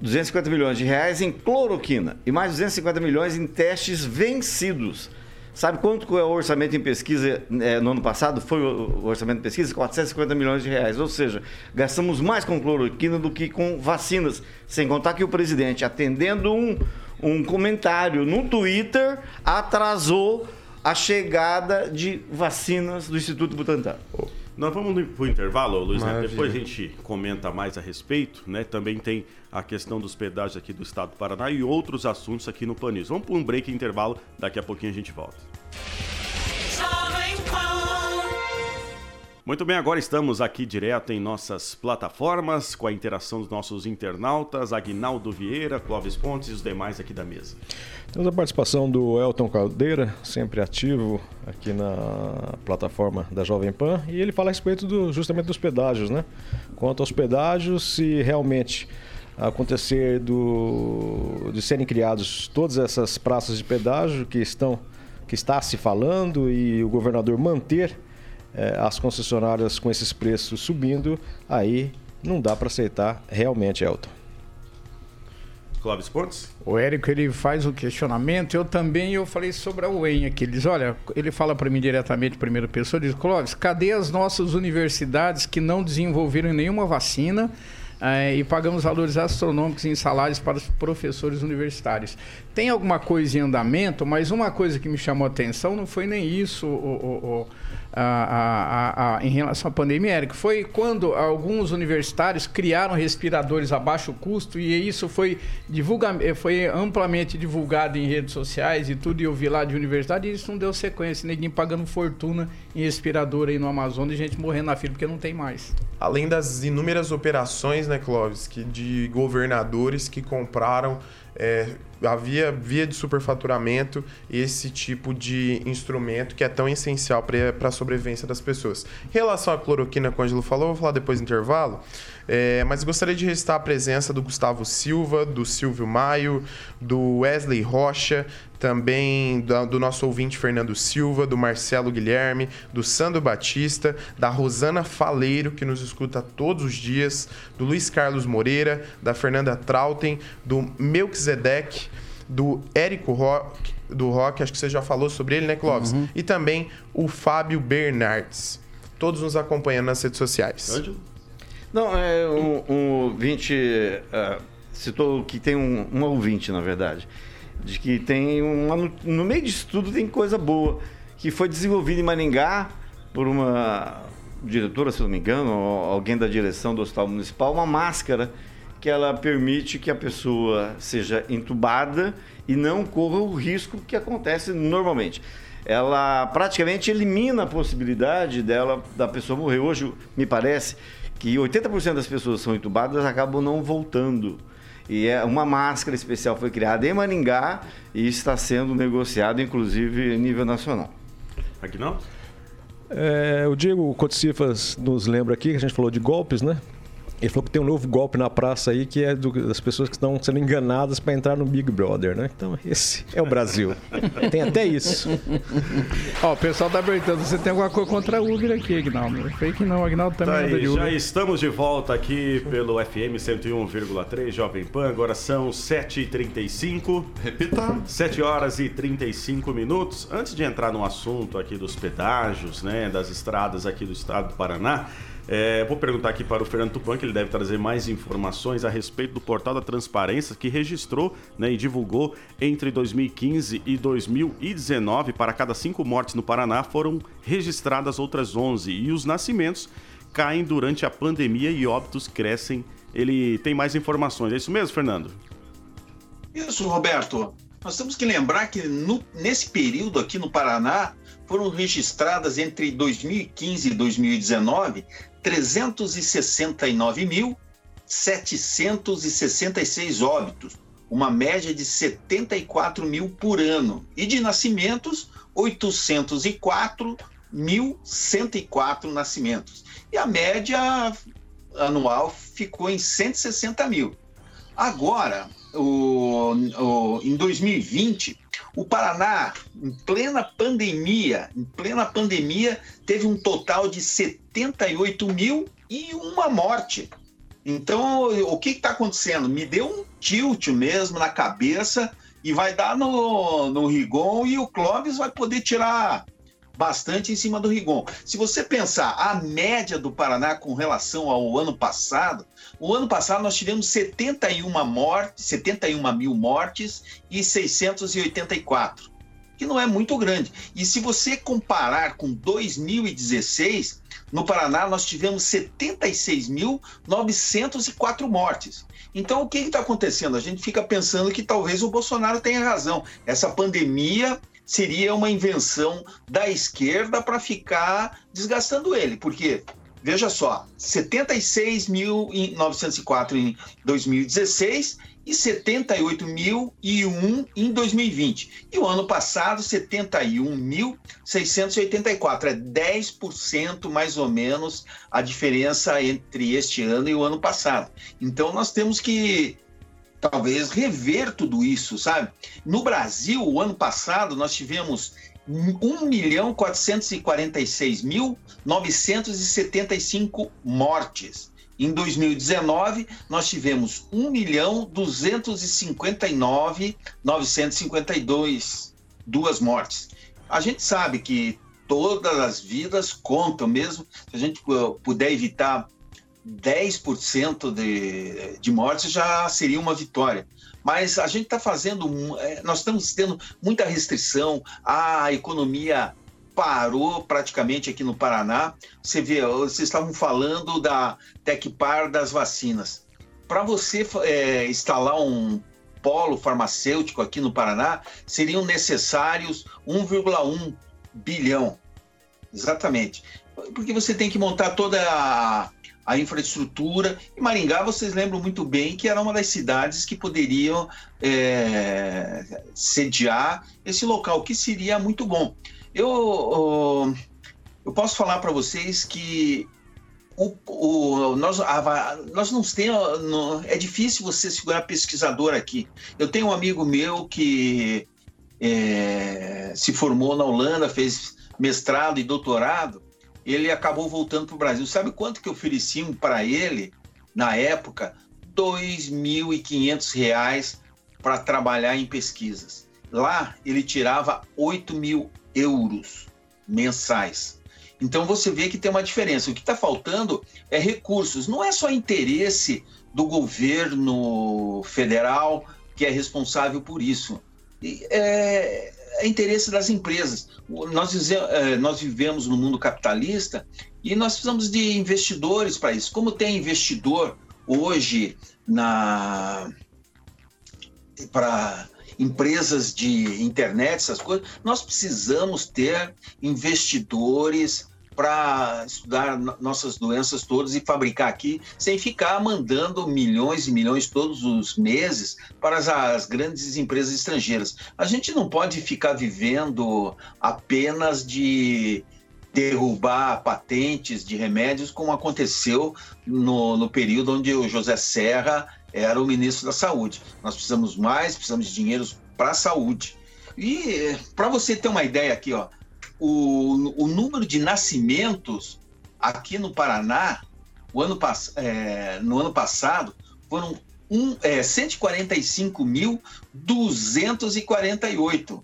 250 milhões de reais em cloroquina e mais 250 milhões em testes vencidos. Sabe quanto é o orçamento em pesquisa é, no ano passado? Foi o orçamento em pesquisa? 450 milhões de reais. Ou seja, gastamos mais com cloroquina do que com vacinas. Sem contar que o presidente, atendendo um, um comentário no Twitter atrasou a chegada de vacinas do Instituto Butantan. Nós vamos para o intervalo, Luiz, né? depois a gente comenta mais a respeito, né? Também tem a questão dos pedágios aqui do estado do Paraná e outros assuntos aqui no Panis. Vamos para um break intervalo, daqui a pouquinho a gente volta. Muito bem, agora estamos aqui direto em nossas plataformas com a interação dos nossos internautas, Agnaldo Vieira, Clóvis Pontes e os demais aqui da mesa. Temos a participação do Elton Caldeira, sempre ativo aqui na plataforma da Jovem Pan, e ele fala a respeito do, justamente dos pedágios, né? Quanto aos pedágios, se realmente acontecer do, de serem criados todas essas praças de pedágio que estão que está se falando e o governador manter é, as concessionárias com esses preços subindo, aí não dá para aceitar realmente, Elton. Clóvis Pontes? O Érico ele faz o questionamento, eu também eu falei sobre a UEM aqui. Ele diz, olha, ele fala para mim diretamente, primeira pessoa, diz, Clóvis, cadê as nossas universidades que não desenvolveram nenhuma vacina? É, e pagamos valores astronômicos em salários para os professores universitários. Tem alguma coisa em andamento, mas uma coisa que me chamou a atenção não foi nem isso, o, o, o a, a, a, em relação à pandemia, Eric, foi quando alguns universitários criaram respiradores a baixo custo e isso foi, divulga, foi amplamente divulgado em redes sociais e tudo, e eu vi lá de universidade e isso não deu sequência, ninguém pagando fortuna em respirador aí no Amazonas e gente morrendo na fila porque não tem mais. Além das inúmeras operações, né, Clóvis, que de governadores que compraram é, havia via de superfaturamento esse tipo de instrumento que é tão essencial para a sobrevivência das pessoas. Em relação à cloroquina, como o Angelo falou, vou falar depois do intervalo, é, mas gostaria de registrar a presença do Gustavo Silva, do Silvio Maio, do Wesley Rocha, também do, do, nosso ouvinte Fernando Silva, do Marcelo Guilherme, do Sandro Batista, da Rosana Faleiro, que nos escuta todos os dias, do Luiz Carlos Moreira, da Fernanda Trautem, do Melquisedeque, do Érico Rock, do Rock, acho que você já falou sobre ele, né, Clóvis? Uhum. E também o Fábio Bernardes. Todos nos acompanhando nas redes sociais. Não, é um, um ouvinte. Uh, citou que tem um, um ouvinte, na verdade de que tem uma, no meio disso tudo tem coisa boa que foi desenvolvida em Maringá por uma diretora, se não me engano, alguém da direção do Hospital Municipal, uma máscara que ela permite que a pessoa seja entubada e não corra o risco que acontece normalmente. Ela praticamente elimina a possibilidade dela da pessoa morrer. Hoje, me parece que 80% das pessoas que são entubadas acabam não voltando e é uma máscara especial foi criada em Maringá e está sendo negociada, inclusive, em nível nacional. Aqui não? É, o Diego Coticifas nos lembra aqui que a gente falou de golpes, né? Ele falou que tem um novo golpe na praça aí que é do, das pessoas que estão sendo enganadas para entrar no Big Brother, né? Então, esse é o Brasil. <laughs> tem até isso. Ó, o pessoal tá perguntando, você tem alguma coisa contra o Uber aqui, Agnaldo? Fake não, Agnaldo também tá aí, de Uber. Já estamos de volta aqui pelo FM 101,3 Jovem Pan. Agora são 7h35. Repita. 7 horas e 35 minutos. Antes de entrar no assunto aqui dos pedágios, né, das estradas aqui do estado do Paraná, é, vou perguntar aqui para o Fernando Tupan, que ele deve trazer mais informações a respeito do portal da transparência que registrou né, e divulgou entre 2015 e 2019. Para cada cinco mortes no Paraná foram registradas outras 11 e os nascimentos caem durante a pandemia e óbitos crescem. Ele tem mais informações. É isso mesmo, Fernando? Isso, Roberto. Nós temos que lembrar que no, nesse período aqui no Paraná foram registradas entre 2015 e 2019 369.766 óbitos, uma média de 74 mil por ano, e de nascimentos, 804.104 nascimentos. E a média anual ficou em 160 mil. Agora, o, o, em 2020, o Paraná, em plena pandemia, em plena pandemia, teve um total de 78 mil e uma morte. Então, o que está acontecendo? Me deu um tilt mesmo na cabeça e vai dar no, no Rigon e o Clóvis vai poder tirar bastante em cima do Rigon. Se você pensar a média do Paraná com relação ao ano passado, o ano passado nós tivemos 71 mortes, 71 mil mortes e 684, que não é muito grande. E se você comparar com 2016, no Paraná nós tivemos 76.904 mortes. Então o que está acontecendo? A gente fica pensando que talvez o Bolsonaro tenha razão. Essa pandemia seria uma invenção da esquerda para ficar desgastando ele, porque veja só, 76.904 em 2016 e 78.001 em 2020. E o ano passado, 71.684. É 10% mais ou menos a diferença entre este ano e o ano passado. Então nós temos que talvez rever tudo isso, sabe? No Brasil, o ano passado, nós tivemos 1 milhão 446 mil 975 mortes. Em 2019, nós tivemos 1 milhão 259 952 duas mortes. A gente sabe que todas as vidas contam mesmo. Se a gente puder evitar 10% de, de mortes já seria uma vitória. Mas a gente está fazendo, é, nós estamos tendo muita restrição, a economia parou praticamente aqui no Paraná. Você vê, vocês estavam falando da Tecpar das vacinas. Para você é, instalar um polo farmacêutico aqui no Paraná, seriam necessários 1,1 bilhão. Exatamente. Porque você tem que montar toda a a infraestrutura. E Maringá, vocês lembram muito bem que era uma das cidades que poderiam é, sediar esse local, que seria muito bom. Eu, eu posso falar para vocês que o, o, nós, a, nós não temos. No, é difícil você segurar pesquisador aqui. Eu tenho um amigo meu que é, se formou na Holanda, fez mestrado e doutorado, ele acabou voltando para o Brasil. Sabe quanto que ofereciam para ele, na época? R$ 2.500 para trabalhar em pesquisas. Lá, ele tirava 8 mil euros mensais. Então, você vê que tem uma diferença. O que está faltando é recursos. Não é só interesse do governo federal que é responsável por isso. É, é interesse das empresas. Nós, é, nós vivemos no mundo capitalista e nós precisamos de investidores para isso. Como tem investidor hoje na para empresas de internet, essas coisas, nós precisamos ter investidores para estudar nossas doenças todas e fabricar aqui, sem ficar mandando milhões e milhões todos os meses para as, as grandes empresas estrangeiras. A gente não pode ficar vivendo apenas de derrubar patentes de remédios, como aconteceu no, no período onde o José Serra era o ministro da Saúde. Nós precisamos mais, precisamos de dinheiro para a saúde. E para você ter uma ideia aqui, ó, o, o número de nascimentos aqui no Paraná, o ano, é, no ano passado, foram um, é, 145.248.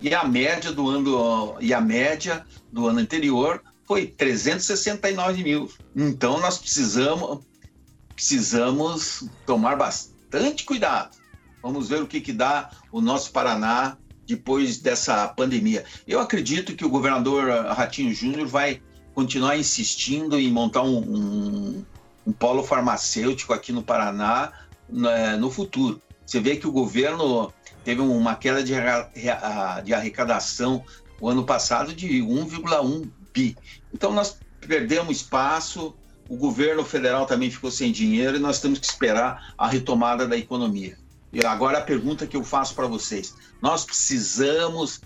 E a média do ano e a média do ano anterior foi 369 mil. Então nós precisamos precisamos tomar bastante cuidado. Vamos ver o que, que dá o nosso Paraná depois dessa pandemia. Eu acredito que o governador Ratinho Júnior vai continuar insistindo em montar um, um, um polo farmacêutico aqui no Paraná né, no futuro. Você vê que o governo teve uma queda de, de arrecadação o ano passado de 1,1 bi. Então nós perdemos espaço, o governo federal também ficou sem dinheiro e nós temos que esperar a retomada da economia. E agora a pergunta que eu faço para vocês: nós precisamos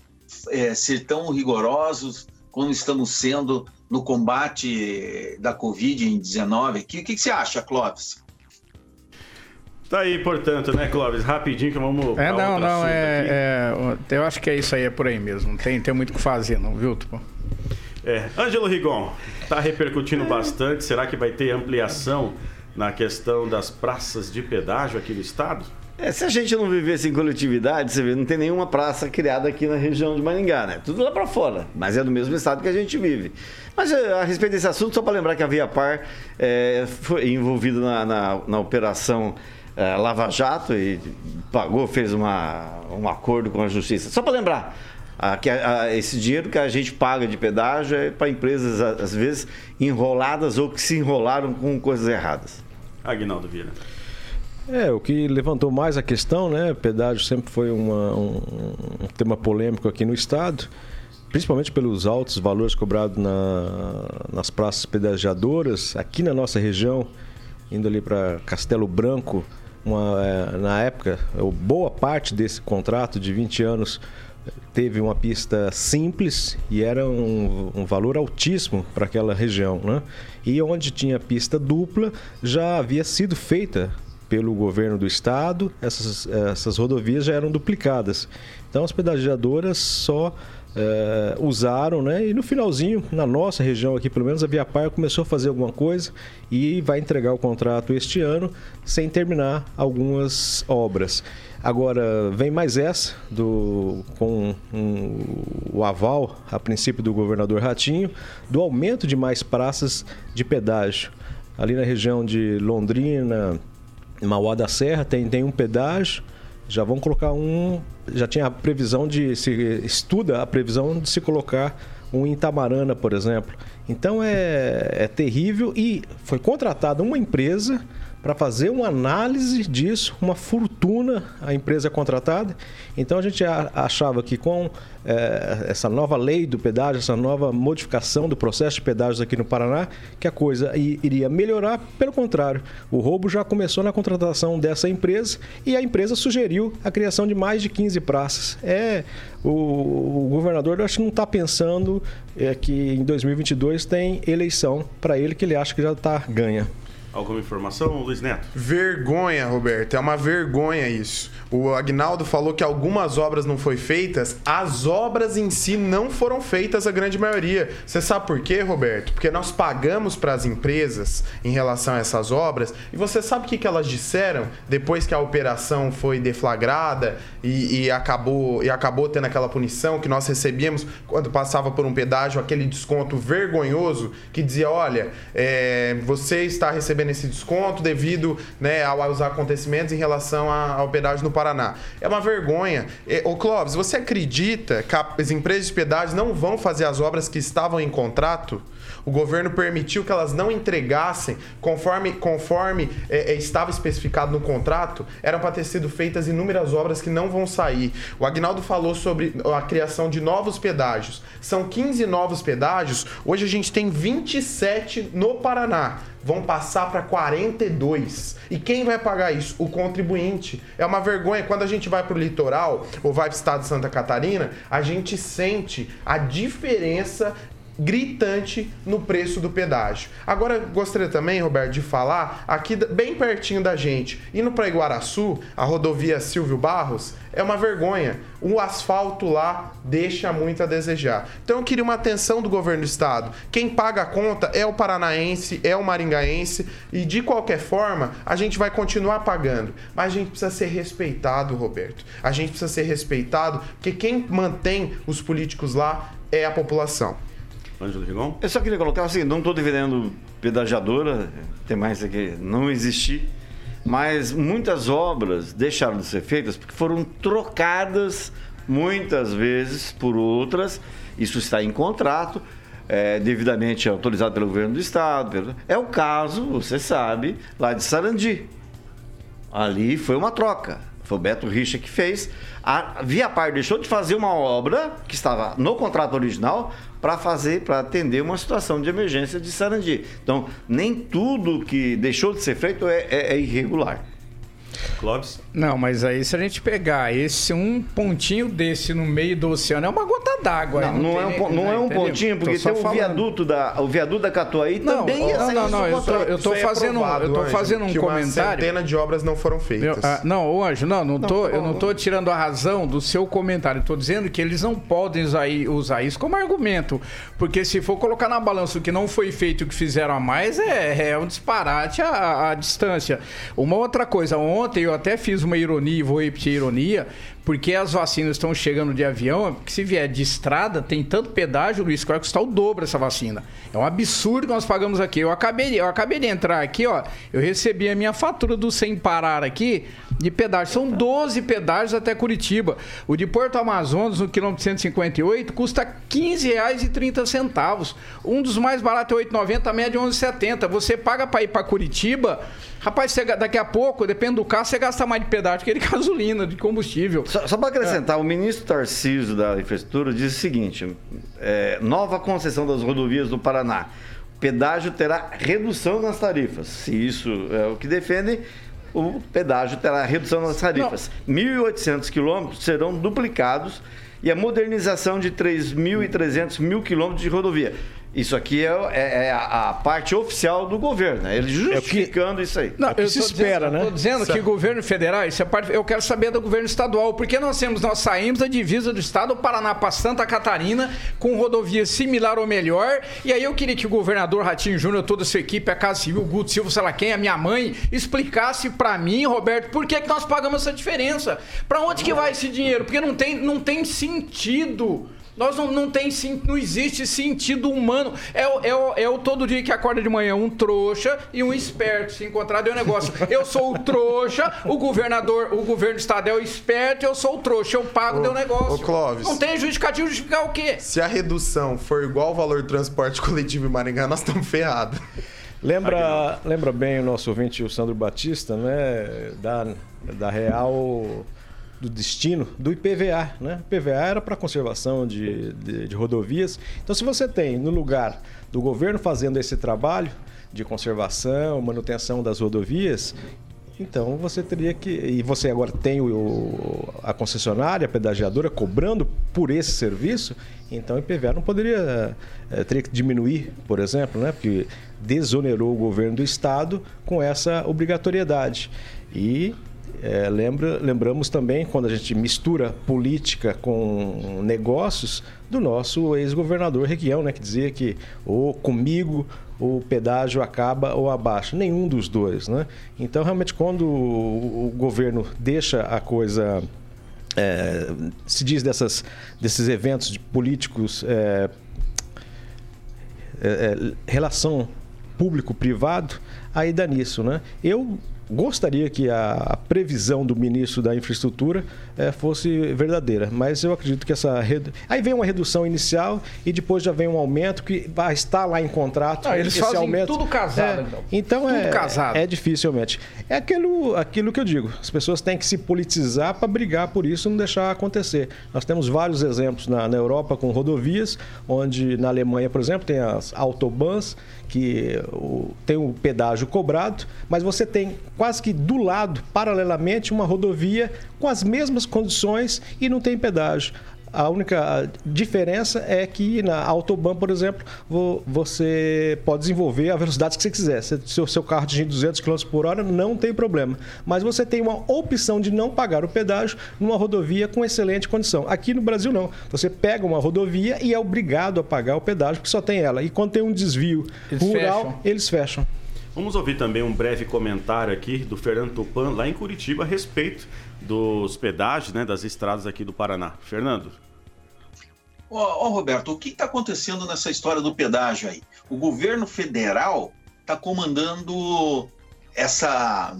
é, ser tão rigorosos como estamos sendo no combate da Covid-19 O que, que você acha, Clóvis? Tá aí, portanto, né, Clóvis? Rapidinho que vamos. É, não, não, é, é, Eu acho que é isso aí, é por aí mesmo. Não tem, tem muito o que fazer, não, viu, Tupo? É. Ângelo Rigon, tá repercutindo bastante. Será que vai ter ampliação na questão das praças de pedágio aqui no estado? É, se a gente não vivesse em coletividade, você vê, não tem nenhuma praça criada aqui na região de Maringá, né? Tudo lá para fora, mas é do mesmo estado que a gente vive. Mas é, a respeito desse assunto, só para lembrar que a Via Par é, foi envolvida na, na, na operação é, Lava Jato e pagou, fez uma, um acordo com a justiça. Só para lembrar, a, que a, esse dinheiro que a gente paga de pedágio é para empresas, às vezes, enroladas ou que se enrolaram com coisas erradas. Aguinaldo Vieira. É, o que levantou mais a questão, né? Pedágio sempre foi uma, um, um, tema polêmico aqui no estado, principalmente pelos altos valores cobrados na, nas praças pedagiadoras. Aqui na nossa região, indo ali para Castelo Branco, uma, é, na época, boa parte desse contrato de 20 anos teve uma pista simples e era um, um valor altíssimo para aquela região, né? E onde tinha pista dupla já havia sido feita pelo governo do estado, essas, essas rodovias já eram duplicadas. Então as pedagiadoras só é, usaram, né? E no finalzinho, na nossa região aqui, pelo menos, a Via Par começou a fazer alguma coisa e vai entregar o contrato este ano sem terminar algumas obras. Agora, vem mais essa, do, com um, o aval, a princípio, do governador Ratinho, do aumento de mais praças de pedágio. Ali na região de Londrina, Mauá da Serra tem, tem um pedágio, já vão colocar um. Já tinha a previsão de. Se estuda a previsão de se colocar um em Tamarana, por exemplo. Então é, é terrível e foi contratada uma empresa para fazer uma análise disso, uma fortuna a empresa contratada. Então a gente achava que com é, essa nova lei do pedágio, essa nova modificação do processo de pedágios aqui no Paraná, que a coisa iria melhorar. Pelo contrário, o roubo já começou na contratação dessa empresa e a empresa sugeriu a criação de mais de 15 praças. É o, o governador acho que não está pensando é, que em 2022 tem eleição para ele que ele acha que já está ganha. Alguma informação, Luiz Neto? Vergonha, Roberto. É uma vergonha isso. O Agnaldo falou que algumas obras não foram feitas. As obras em si não foram feitas, a grande maioria. Você sabe por quê, Roberto? Porque nós pagamos para as empresas em relação a essas obras. E você sabe o que, que elas disseram depois que a operação foi deflagrada e, e, acabou, e acabou tendo aquela punição que nós recebíamos quando passava por um pedágio, aquele desconto vergonhoso que dizia: olha, é, você está recebendo esse desconto devido né, aos acontecimentos em relação ao pedágio no Paraná. É uma vergonha. Ô Clóvis, você acredita que as empresas de pedágio não vão fazer as obras que estavam em contrato? O governo permitiu que elas não entregassem conforme, conforme é, é, estava especificado no contrato. Eram para ter sido feitas inúmeras obras que não vão sair. O Agnaldo falou sobre a criação de novos pedágios. São 15 novos pedágios. Hoje a gente tem 27 no Paraná vão passar para 42. E quem vai pagar isso? O contribuinte. É uma vergonha. Quando a gente vai para o litoral ou vai para o estado de Santa Catarina, a gente sente a diferença gritante no preço do pedágio. Agora, gostaria também, Roberto, de falar aqui bem pertinho da gente, indo para Iguaraçu, a rodovia Silvio Barros, é uma vergonha. O asfalto lá deixa muito a desejar. Então eu queria uma atenção do governo do estado. Quem paga a conta é o paranaense, é o maringaense e de qualquer forma a gente vai continuar pagando. Mas a gente precisa ser respeitado, Roberto. A gente precisa ser respeitado porque quem mantém os políticos lá é a população. Ângelo Rigon? Eu só queria colocar assim, não estou defendendo pedagiadora, tem mais aqui, não existir, mas muitas obras deixaram de ser feitas porque foram trocadas muitas vezes por outras, isso está em contrato, é, devidamente autorizado pelo governo do estado. É o caso, você sabe, lá de Sarandi. Ali foi uma troca. Foi o Beto Richa que fez. A Via Par deixou de fazer uma obra que estava no contrato original para fazer, para atender uma situação de emergência de Sarandi. Então, nem tudo que deixou de ser feito é, é, é irregular. Clóvis? Não, mas aí se a gente pegar esse um pontinho desse no meio do oceano, é uma gota d'água. Não, não, não, é um, não né, é um pontinho, porque tem o viaduto, da, o viaduto da Catuaí não, também é Não, não, não, eu tô, eu tô fazendo, é eu tô fazendo um comentário. centena de obras não foram feitas. Eu, ah, não, ô Anjo, não, não, tô, eu não tô tirando a razão do seu comentário. Estou dizendo que eles não podem usar, usar isso como argumento. Porque se for colocar na balança o que não foi feito e o que fizeram a mais, é, é um disparate a, a distância. Uma outra coisa, ontem eu até fiz uma ironia e vou repetir a ironia, porque as vacinas estão chegando de avião, porque se vier de estrada, tem tanto pedágio, Luiz, que vai custar o dobro essa vacina. É um absurdo que nós pagamos aqui. Eu acabei, eu acabei de entrar aqui, ó, eu recebi a minha fatura do Sem Parar aqui de pedágio. São 12 pedágios até Curitiba. O de Porto Amazonas, no quilômetro 158, custa R$ 15,30. Um dos mais baratos é R$ 8,90, a média é R$ 11,70. Você paga para ir para Curitiba Rapaz, você, daqui a pouco, depende do carro, você gasta mais de pedágio que de <laughs> gasolina, de combustível. Só, só para acrescentar, é. o ministro Tarcísio da Infraestrutura diz o seguinte: é, nova concessão das rodovias do Paraná. Pedágio terá redução nas tarifas. Se isso é o que defendem, o pedágio terá redução nas tarifas. 1.800 quilômetros serão duplicados e a modernização de 3.300 mil quilômetros de rodovia. Isso aqui é, é, é, a parte oficial do governo, né? ele justificando é que, isso aí. Não, é eu se espera, dizendo, né? Estou dizendo que o governo federal, isso é parte, eu quero saber do governo estadual, porque nós temos, nós saímos da divisa do estado do Paraná para Santa Catarina com rodovia similar ou melhor, e aí eu queria que o governador Ratinho Júnior, toda a sua equipe, a Casa Civil, o Guto Silva, sei lá quem, a minha mãe, explicasse para mim, Roberto, por que, que nós pagamos essa diferença? Para onde que vai esse dinheiro? Porque não tem, não tem sentido nós não, não tem não existe sentido humano. É, o, é, o, é o todo dia que acorda de manhã um trouxa e um esperto se encontrar deu um negócio. Eu sou o trouxa, o governador, o governo do estado é o esperto, eu sou o trouxa, eu pago ô, deu negócio. Ô, Clóvis, não tem justificativo justificar o quê? Se a redução for igual ao valor do transporte <laughs> coletivo em Maringá, nós estamos ferrados. Lembra, lembra bem o nosso ouvinte, o Sandro Batista, né? Da, da Real do destino do IPVA. Né? O IPVA era para conservação de, de, de, rodovias. Então, se você tem no lugar do governo fazendo esse trabalho de conservação, manutenção das rodovias, então você teria que. E você agora tem o, a concessionária, a pedagiadora, cobrando por esse serviço, então o IPVA não poderia. É, teria que diminuir, por exemplo, né? porque desonerou o governo do estado com essa obrigatoriedade. E é, lembra, lembramos também, quando a gente mistura política com negócios, do nosso ex-governador Requião, né, que dizia que ou comigo o pedágio acaba ou abaixa. Nenhum dos dois. Né? Então, realmente, quando o, governo deixa a coisa. É, se diz dessas, desses eventos de políticos, é, é, é relação público-privado, aí dá nisso. Né? Eu gostaria que a, previsão do ministro da Infraestrutura é, fosse verdadeira, mas eu acredito que essa. Redu... Aí vem uma redução inicial e depois já vem um aumento que vai estar lá em contrato. Não, eles fazem aumento... tudo casado, é, então. Então tudo é, casado. é dificilmente. É aquilo, aquilo que eu digo: as pessoas têm que se politizar para brigar por isso e não deixar acontecer. Nós temos vários exemplos na, na Europa com rodovias, onde na Alemanha, por exemplo, tem as autobans que o, tem o pedágio cobrado, mas você tem quase que do lado, paralelamente, uma rodovia com as mesmas condições e não tem pedágio. A única diferença é que na Autobahn, por exemplo, você pode desenvolver a velocidade que você quiser. Se o seu carro atingir 200 km por hora, não tem problema. Mas você tem uma opção de não pagar o pedágio numa rodovia com excelente condição. Aqui no Brasil, não. Você pega uma rodovia e é obrigado a pagar o pedágio, porque só tem ela. E quando tem um desvio eles rural, fecham. eles fecham. Vamos ouvir também um breve comentário aqui do Fernando Tupan, lá em Curitiba, a respeito dos pedágios né, das estradas aqui do Paraná. Fernando. Ó, oh, oh, Roberto, o que está acontecendo nessa história do pedágio aí? O governo federal está comandando essa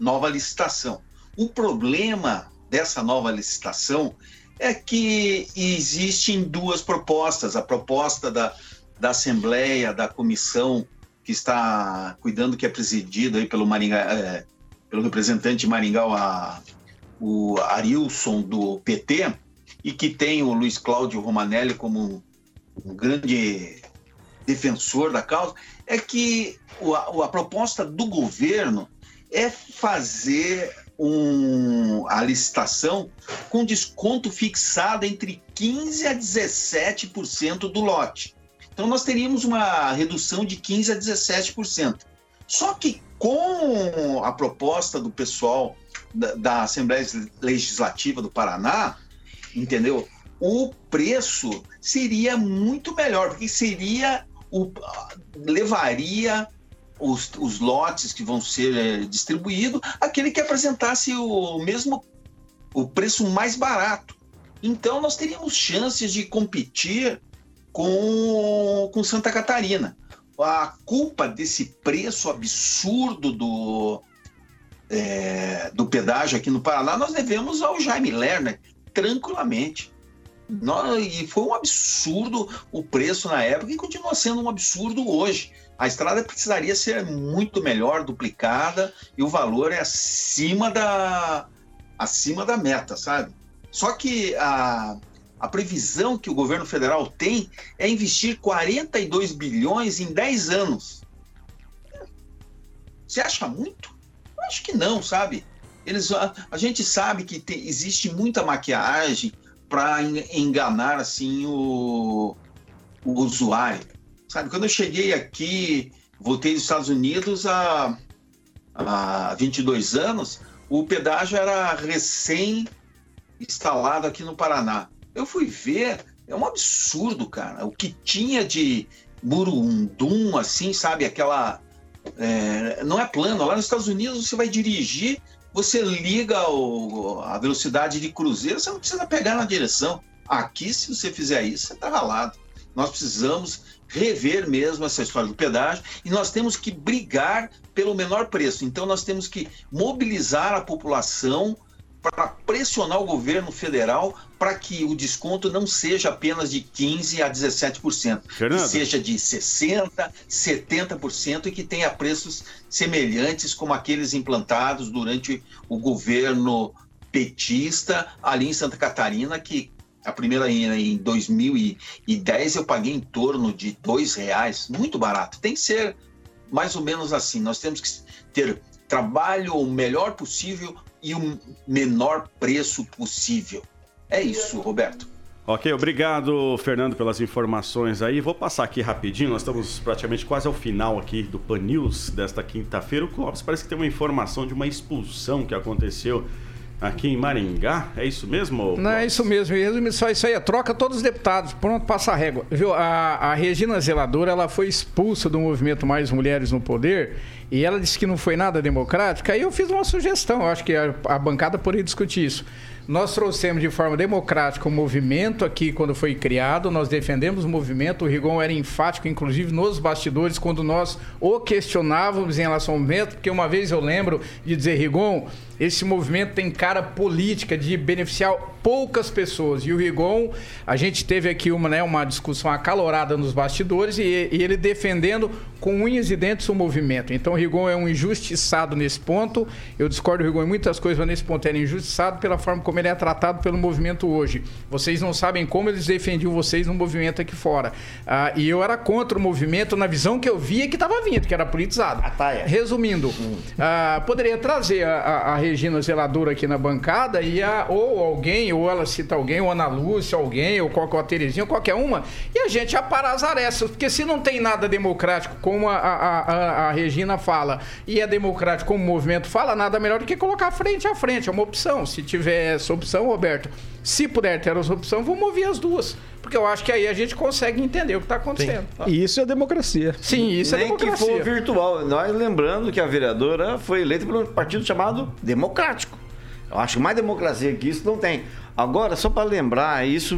nova licitação. O problema dessa nova licitação é que existem duas propostas. A proposta da, da Assembleia, da comissão que está cuidando, que é presidida aí pelo Maringá, é, pelo representante de Maringá, a, o Arilson do PT, e que tem o Luiz Cláudio Romanelli como um, grande defensor da causa, é que a, a proposta do governo é fazer um, a licitação com desconto fixado entre 15% a 17% do lote. Então nós teríamos uma redução de 15% a 17%. Só que com a proposta do pessoal da, da Assembleia Legislativa do Paraná, entendeu? O preço seria muito melhor, porque seria o levaria os, os lotes que vão ser é, distribuídos aquele que apresentasse o mesmo o preço mais barato. Então nós teríamos chances de competir com, com Santa Catarina a culpa desse preço absurdo do, é, do pedágio aqui no Paraná, nós devemos ao Jaime Lerner, tranquilamente. Nós, e foi um absurdo o preço na época e continua sendo um absurdo hoje. A estrada precisaria ser muito melhor, duplicada, e o valor é acima da, acima da meta, sabe? Só que a, a previsão que o governo federal tem é investir 42 bilhões em 10 anos. Você acha muito? Eu acho que não, sabe? Eles, a, a gente sabe que existe muita maquiagem para enganar assim o, o usuário. Sabe, quando eu cheguei aqui, voltei dos Estados Unidos há, há 22 anos, o pedágio era recém instalado aqui no Paraná. Eu fui ver, é um absurdo, cara. O que tinha de burundum, assim, sabe? Aquela. É, não é plano. Lá nos Estados Unidos você vai dirigir, você liga o, a velocidade de cruzeiro, você não precisa pegar na direção. Aqui, se você fizer isso, você está ralado. Nós precisamos rever mesmo essa história do pedágio e nós temos que brigar pelo menor preço. Então, nós temos que mobilizar a população para pressionar o governo federal para que o desconto não seja apenas de 15% a 17%, Fernando. que seja de 60%, 70% e que tenha preços semelhantes como aqueles implantados durante o governo petista ali em Santa Catarina, que a primeira em 2010 eu paguei em torno de dois reais, muito barato. Tem que ser mais ou menos assim. Nós temos que ter trabalho o melhor possível e o menor preço possível. É isso, Roberto. Ok, obrigado, Fernando, pelas informações aí. Vou passar aqui rapidinho, nós estamos praticamente quase ao final aqui do Pan News desta quinta-feira. O Clóvis parece que tem uma informação de uma expulsão que aconteceu aqui em Maringá. É isso mesmo? Clóvis? Não, é isso mesmo. Resume só isso aí. É troca todos os deputados. Pronto, passa a régua. Viu? A, a Regina Zeladora ela foi expulsa do movimento Mais Mulheres no Poder e ela disse que não foi nada democrática. Aí eu fiz uma sugestão. Acho que a, a bancada poderia discutir isso. Nós trouxemos de forma democrática o movimento aqui quando foi criado, nós defendemos o movimento, o Rigon era enfático, inclusive nos bastidores, quando nós o questionávamos em relação ao movimento, porque uma vez eu lembro de dizer, Rigon, esse movimento tem cara política de beneficiar poucas pessoas. E o Rigon, a gente teve aqui uma, né, uma discussão acalorada nos bastidores e, e, ele defendendo com unhas e dentes o movimento. Então o Rigon é um injustiçado nesse ponto. Eu discordo do Rigon em muitas coisas, mas nesse ponto ele é injustiçado pela forma como ele é tratado pelo movimento hoje. Vocês não sabem como eles defendiam vocês no movimento aqui fora. Ah, e eu era contra o movimento na visão que eu via que estava vindo, que era politizado. Resumindo, hum. ah, poderia trazer a, a, a Regina Zeladora aqui na bancada e a, ou alguém, ou ela cita alguém, ou Ana Lúcia, alguém, ou qualquer Terezinha, qualquer uma, e a gente ia parar as arestas, porque se não tem nada democrático, como a, a, a, a Regina fala, e é democrático como o movimento fala, nada melhor do que colocar frente a frente, é uma opção. Se tiver essa opção, Roberto, se puder ter essa opção, vamos ouvir as duas. Porque eu acho que aí a gente consegue entender o que está acontecendo. E isso é democracia. Sim, isso é Nem é democracia. Nem que for virtual. Nós lembrando que a vereadora foi eleita por um partido chamado Democrático. Eu acho que mais democracia que isso não tem. Agora, só para lembrar, isso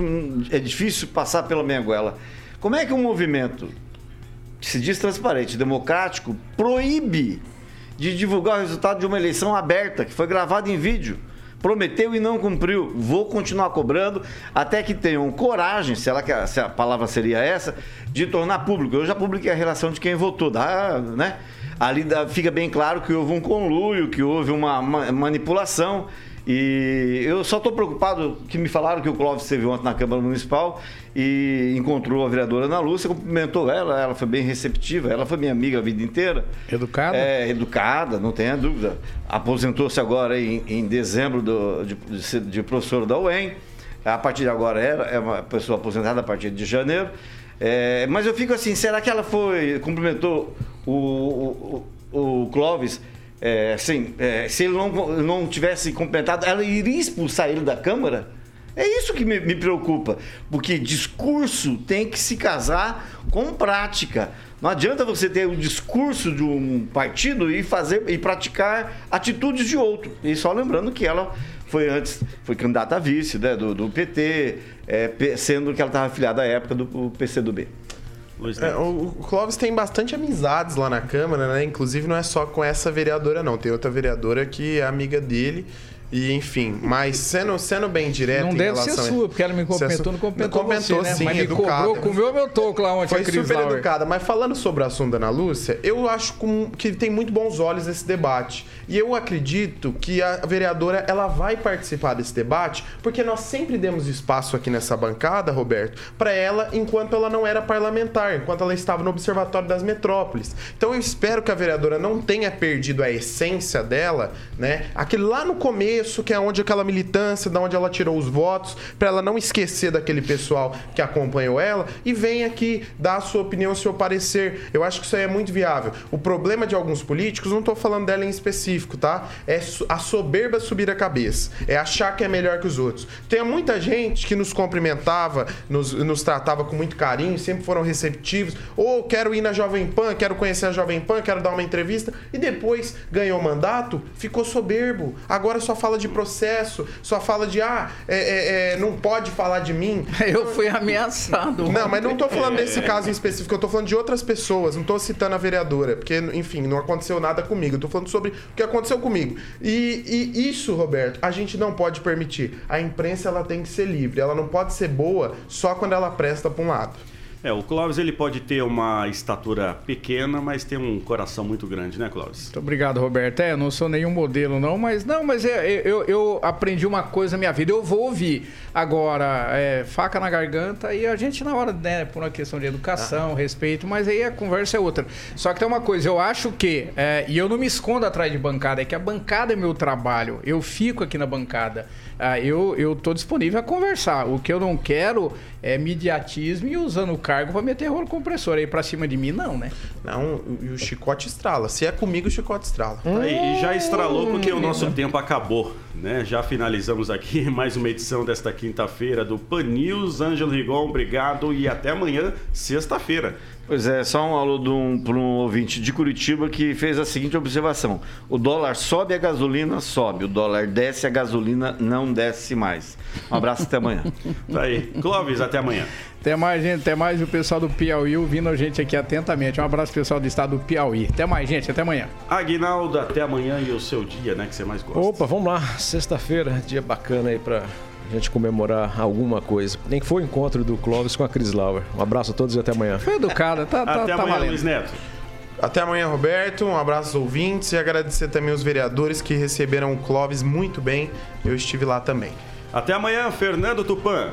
é difícil passar pela minha goela. Como é que um movimento que se diz transparente, democrático, proíbe de divulgar o resultado de uma eleição aberta, que foi gravada em vídeo? Prometeu e não cumpriu. Vou continuar cobrando até que tenham coragem, se, ela, se a palavra seria essa, de tornar público. Eu já publiquei a relação de quem votou, dá, né? Ali dá, fica bem claro que houve um conluio, que houve uma, uma manipulação. E eu só estou preocupado que me falaram que o Clóvis esteve ontem na Câmara Municipal e encontrou a vereadora Ana Lúcia, cumprimentou ela, ela foi bem receptiva, ela foi minha amiga a vida inteira. Educada? É, educada, não tenha dúvida. Aposentou-se agora em, em dezembro do, de, de, de, professor da UEM. A partir de agora era, é uma pessoa aposentada a partir de janeiro. É, mas eu fico assim, será que ela foi, cumprimentou o, o, o Clóvis é, assim, é, se ele não, não tivesse completado, ela iria expulsar ele da Câmara? É isso que me, me, preocupa, porque discurso tem que se casar com prática. Não adianta você ter o discurso de um partido e fazer e praticar atitudes de outro. E só lembrando que ela foi antes, foi candidata a vice né, do, do PT, é, sendo que ela estava afiliada à época do PCdoB. É, o Clóvis tem bastante amizades lá na Câmara, né? Inclusive não é só com essa vereadora, não. Tem outra vereadora que é amiga dele e, enfim, mas sendo, sendo bem direto Não deve ser sua, porque ela me cumprimentou, não cumprimentou comentou, você, né? sim, mas me educada. cobrou, comeu meu toco lá ontem, Foi super Lauer. educada. Mas falando sobre o assunto da Ana Lúcia, eu acho que tem muito bons olhos esse debate. E eu acredito que a vereadora, ela vai participar desse debate, porque nós sempre demos espaço aqui nessa bancada, Roberto, para ela enquanto ela não era parlamentar, enquanto ela estava no Observatório das Metrópoles. Então eu espero que a vereadora não tenha perdido a essência dela, né? Aquele lá no começo que é onde aquela militância, da onde ela tirou os votos, para ela não esquecer daquele pessoal que acompanhou ela e vem aqui dar a sua opinião, o seu parecer. Eu acho que isso aí é muito viável. O problema de alguns políticos, não estou falando dela em específico, tá? É a soberba subir a cabeça, é achar que é melhor que os outros. Tem muita gente que nos cumprimentava, nos, nos tratava com muito carinho, sempre foram receptivos. Ou oh, quero ir na Jovem Pan, quero conhecer a Jovem Pan, quero dar uma entrevista e depois ganhou o mandato, ficou soberbo. Agora só fala fala de processo, só fala de, ah, é, é, é, não pode falar de mim. <laughs> Eu fui ameaçado. Não, mas não tô falando desse caso em específico, eu tô falando de outras pessoas, não tô citando a vereadora, porque, enfim, não aconteceu nada comigo. Eu tô falando sobre o que aconteceu comigo. E, e isso, Roberto, a gente não pode permitir. A imprensa, ela tem que ser livre, ela não pode ser boa só quando ela presta para um lado. É, o Clóvis ele pode ter uma estatura pequena, mas tem um coração muito grande, né, Clóvis? Muito obrigado, Roberto. É, eu não sou nenhum modelo, não, mas não, mas é, eu, eu aprendi uma coisa na minha vida, eu vou ouvir. Agora, é, faca na garganta e a gente na hora, né, por uma questão de educação, ah. respeito, mas aí a conversa é outra. Só que tem uma coisa, eu acho que, é, e eu não me escondo atrás de bancada, é que a bancada é meu trabalho, eu fico aqui na bancada. Ah, eu, eu tô disponível a conversar. O que eu não quero é mediatismo e usando o cargo para meter rolo compressor aí para cima de mim, não, né? Não, e o chicote estrala. Se é comigo, o chicote estrala. Hum, e já estralou porque o nosso tempo acabou, né? Já finalizamos aqui <laughs> mais uma edição desta quinta-feira do Pan News. Ângelo Rigon, obrigado e até amanhã, sexta-feira. Pois é, só um alô para um, um ouvinte de Curitiba que fez a seguinte observação: o dólar sobe, a gasolina sobe, o dólar desce, a gasolina não desce mais. Um abraço até amanhã. <laughs> tá aí. Clóvis, até amanhã. Até mais, gente. Até mais o pessoal do Piauí ouvindo a gente aqui atentamente. Um abraço pessoal do estado do Piauí. Até mais, gente. Até amanhã. Aguinaldo, até amanhã e o seu dia, né? Que você mais gosta. Opa, vamos lá. Sexta-feira, dia bacana aí para a gente comemorar alguma coisa. Nem que for o encontro do Clóvis com a Cris Lauer. Um abraço a todos e até amanhã. Foi educada, tá, tá, até tá amanhã, valendo. Luiz Neto. Até amanhã, Roberto. Um abraço aos ouvintes e agradecer também os vereadores que receberam o Clóvis muito bem. Eu estive lá também. Até amanhã, Fernando Tupan.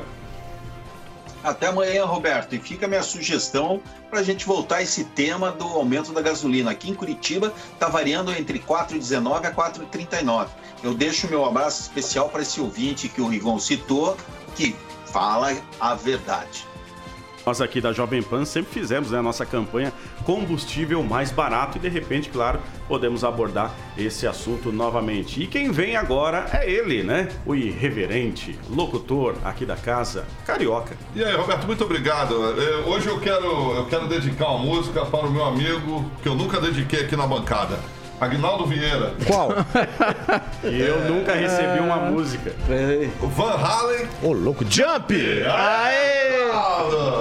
Até amanhã, Roberto. E fica a minha sugestão para a gente voltar a esse tema do aumento da gasolina. Aqui em Curitiba está variando entre 4,19 a 4,39. Eu deixo meu abraço especial para esse ouvinte que o Rigon citou, que fala a verdade. Nós aqui da Jovem Pan sempre fizemos né, a nossa campanha combustível mais barato e de repente, claro, podemos abordar esse assunto novamente. E quem vem agora é ele, né? O irreverente, locutor aqui da casa, Carioca. E aí, Roberto, muito obrigado. É, hoje eu quero, eu quero dedicar uma música para o meu amigo que eu nunca dediquei aqui na bancada. Agnaldo Vieira. Qual? <laughs> Eu nunca recebi uma música. Van Halen. Ô, louco, Jump! Aê!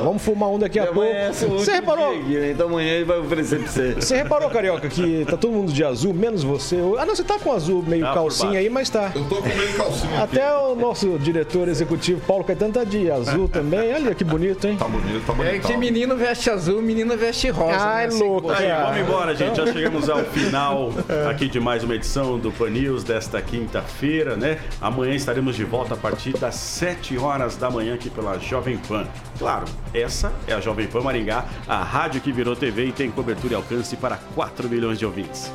Vamos fumar um daqui a pouco. Você reparou? Dia, então amanhã ele vai oferecer pra você. Você reparou, Carioca, que tá todo mundo de azul, menos você? Ah, não, você tá com azul meio Tá, calcinha aí, mas tá. Eu tô com meio calcinha Até aqui. o nosso diretor executivo, Paulo Caetano, tá de azul também. Olha que bonito, hein? Tá bonito, tá bonito. É que menino veste azul, menina veste rosa. Ai, né? louco. Aí, Ah, vamos embora, gente. Já chegamos ao final aqui de mais uma edição do Pan News desta quinta-feira, né? Amanhã estaremos de volta a partir das 7 horas da manhã aqui pela Jovem Pan. Claro, essa é a Jovem Pan Maringá, a rádio que virou TV e tem cobertura e alcance para 4 milhões de ouvintes.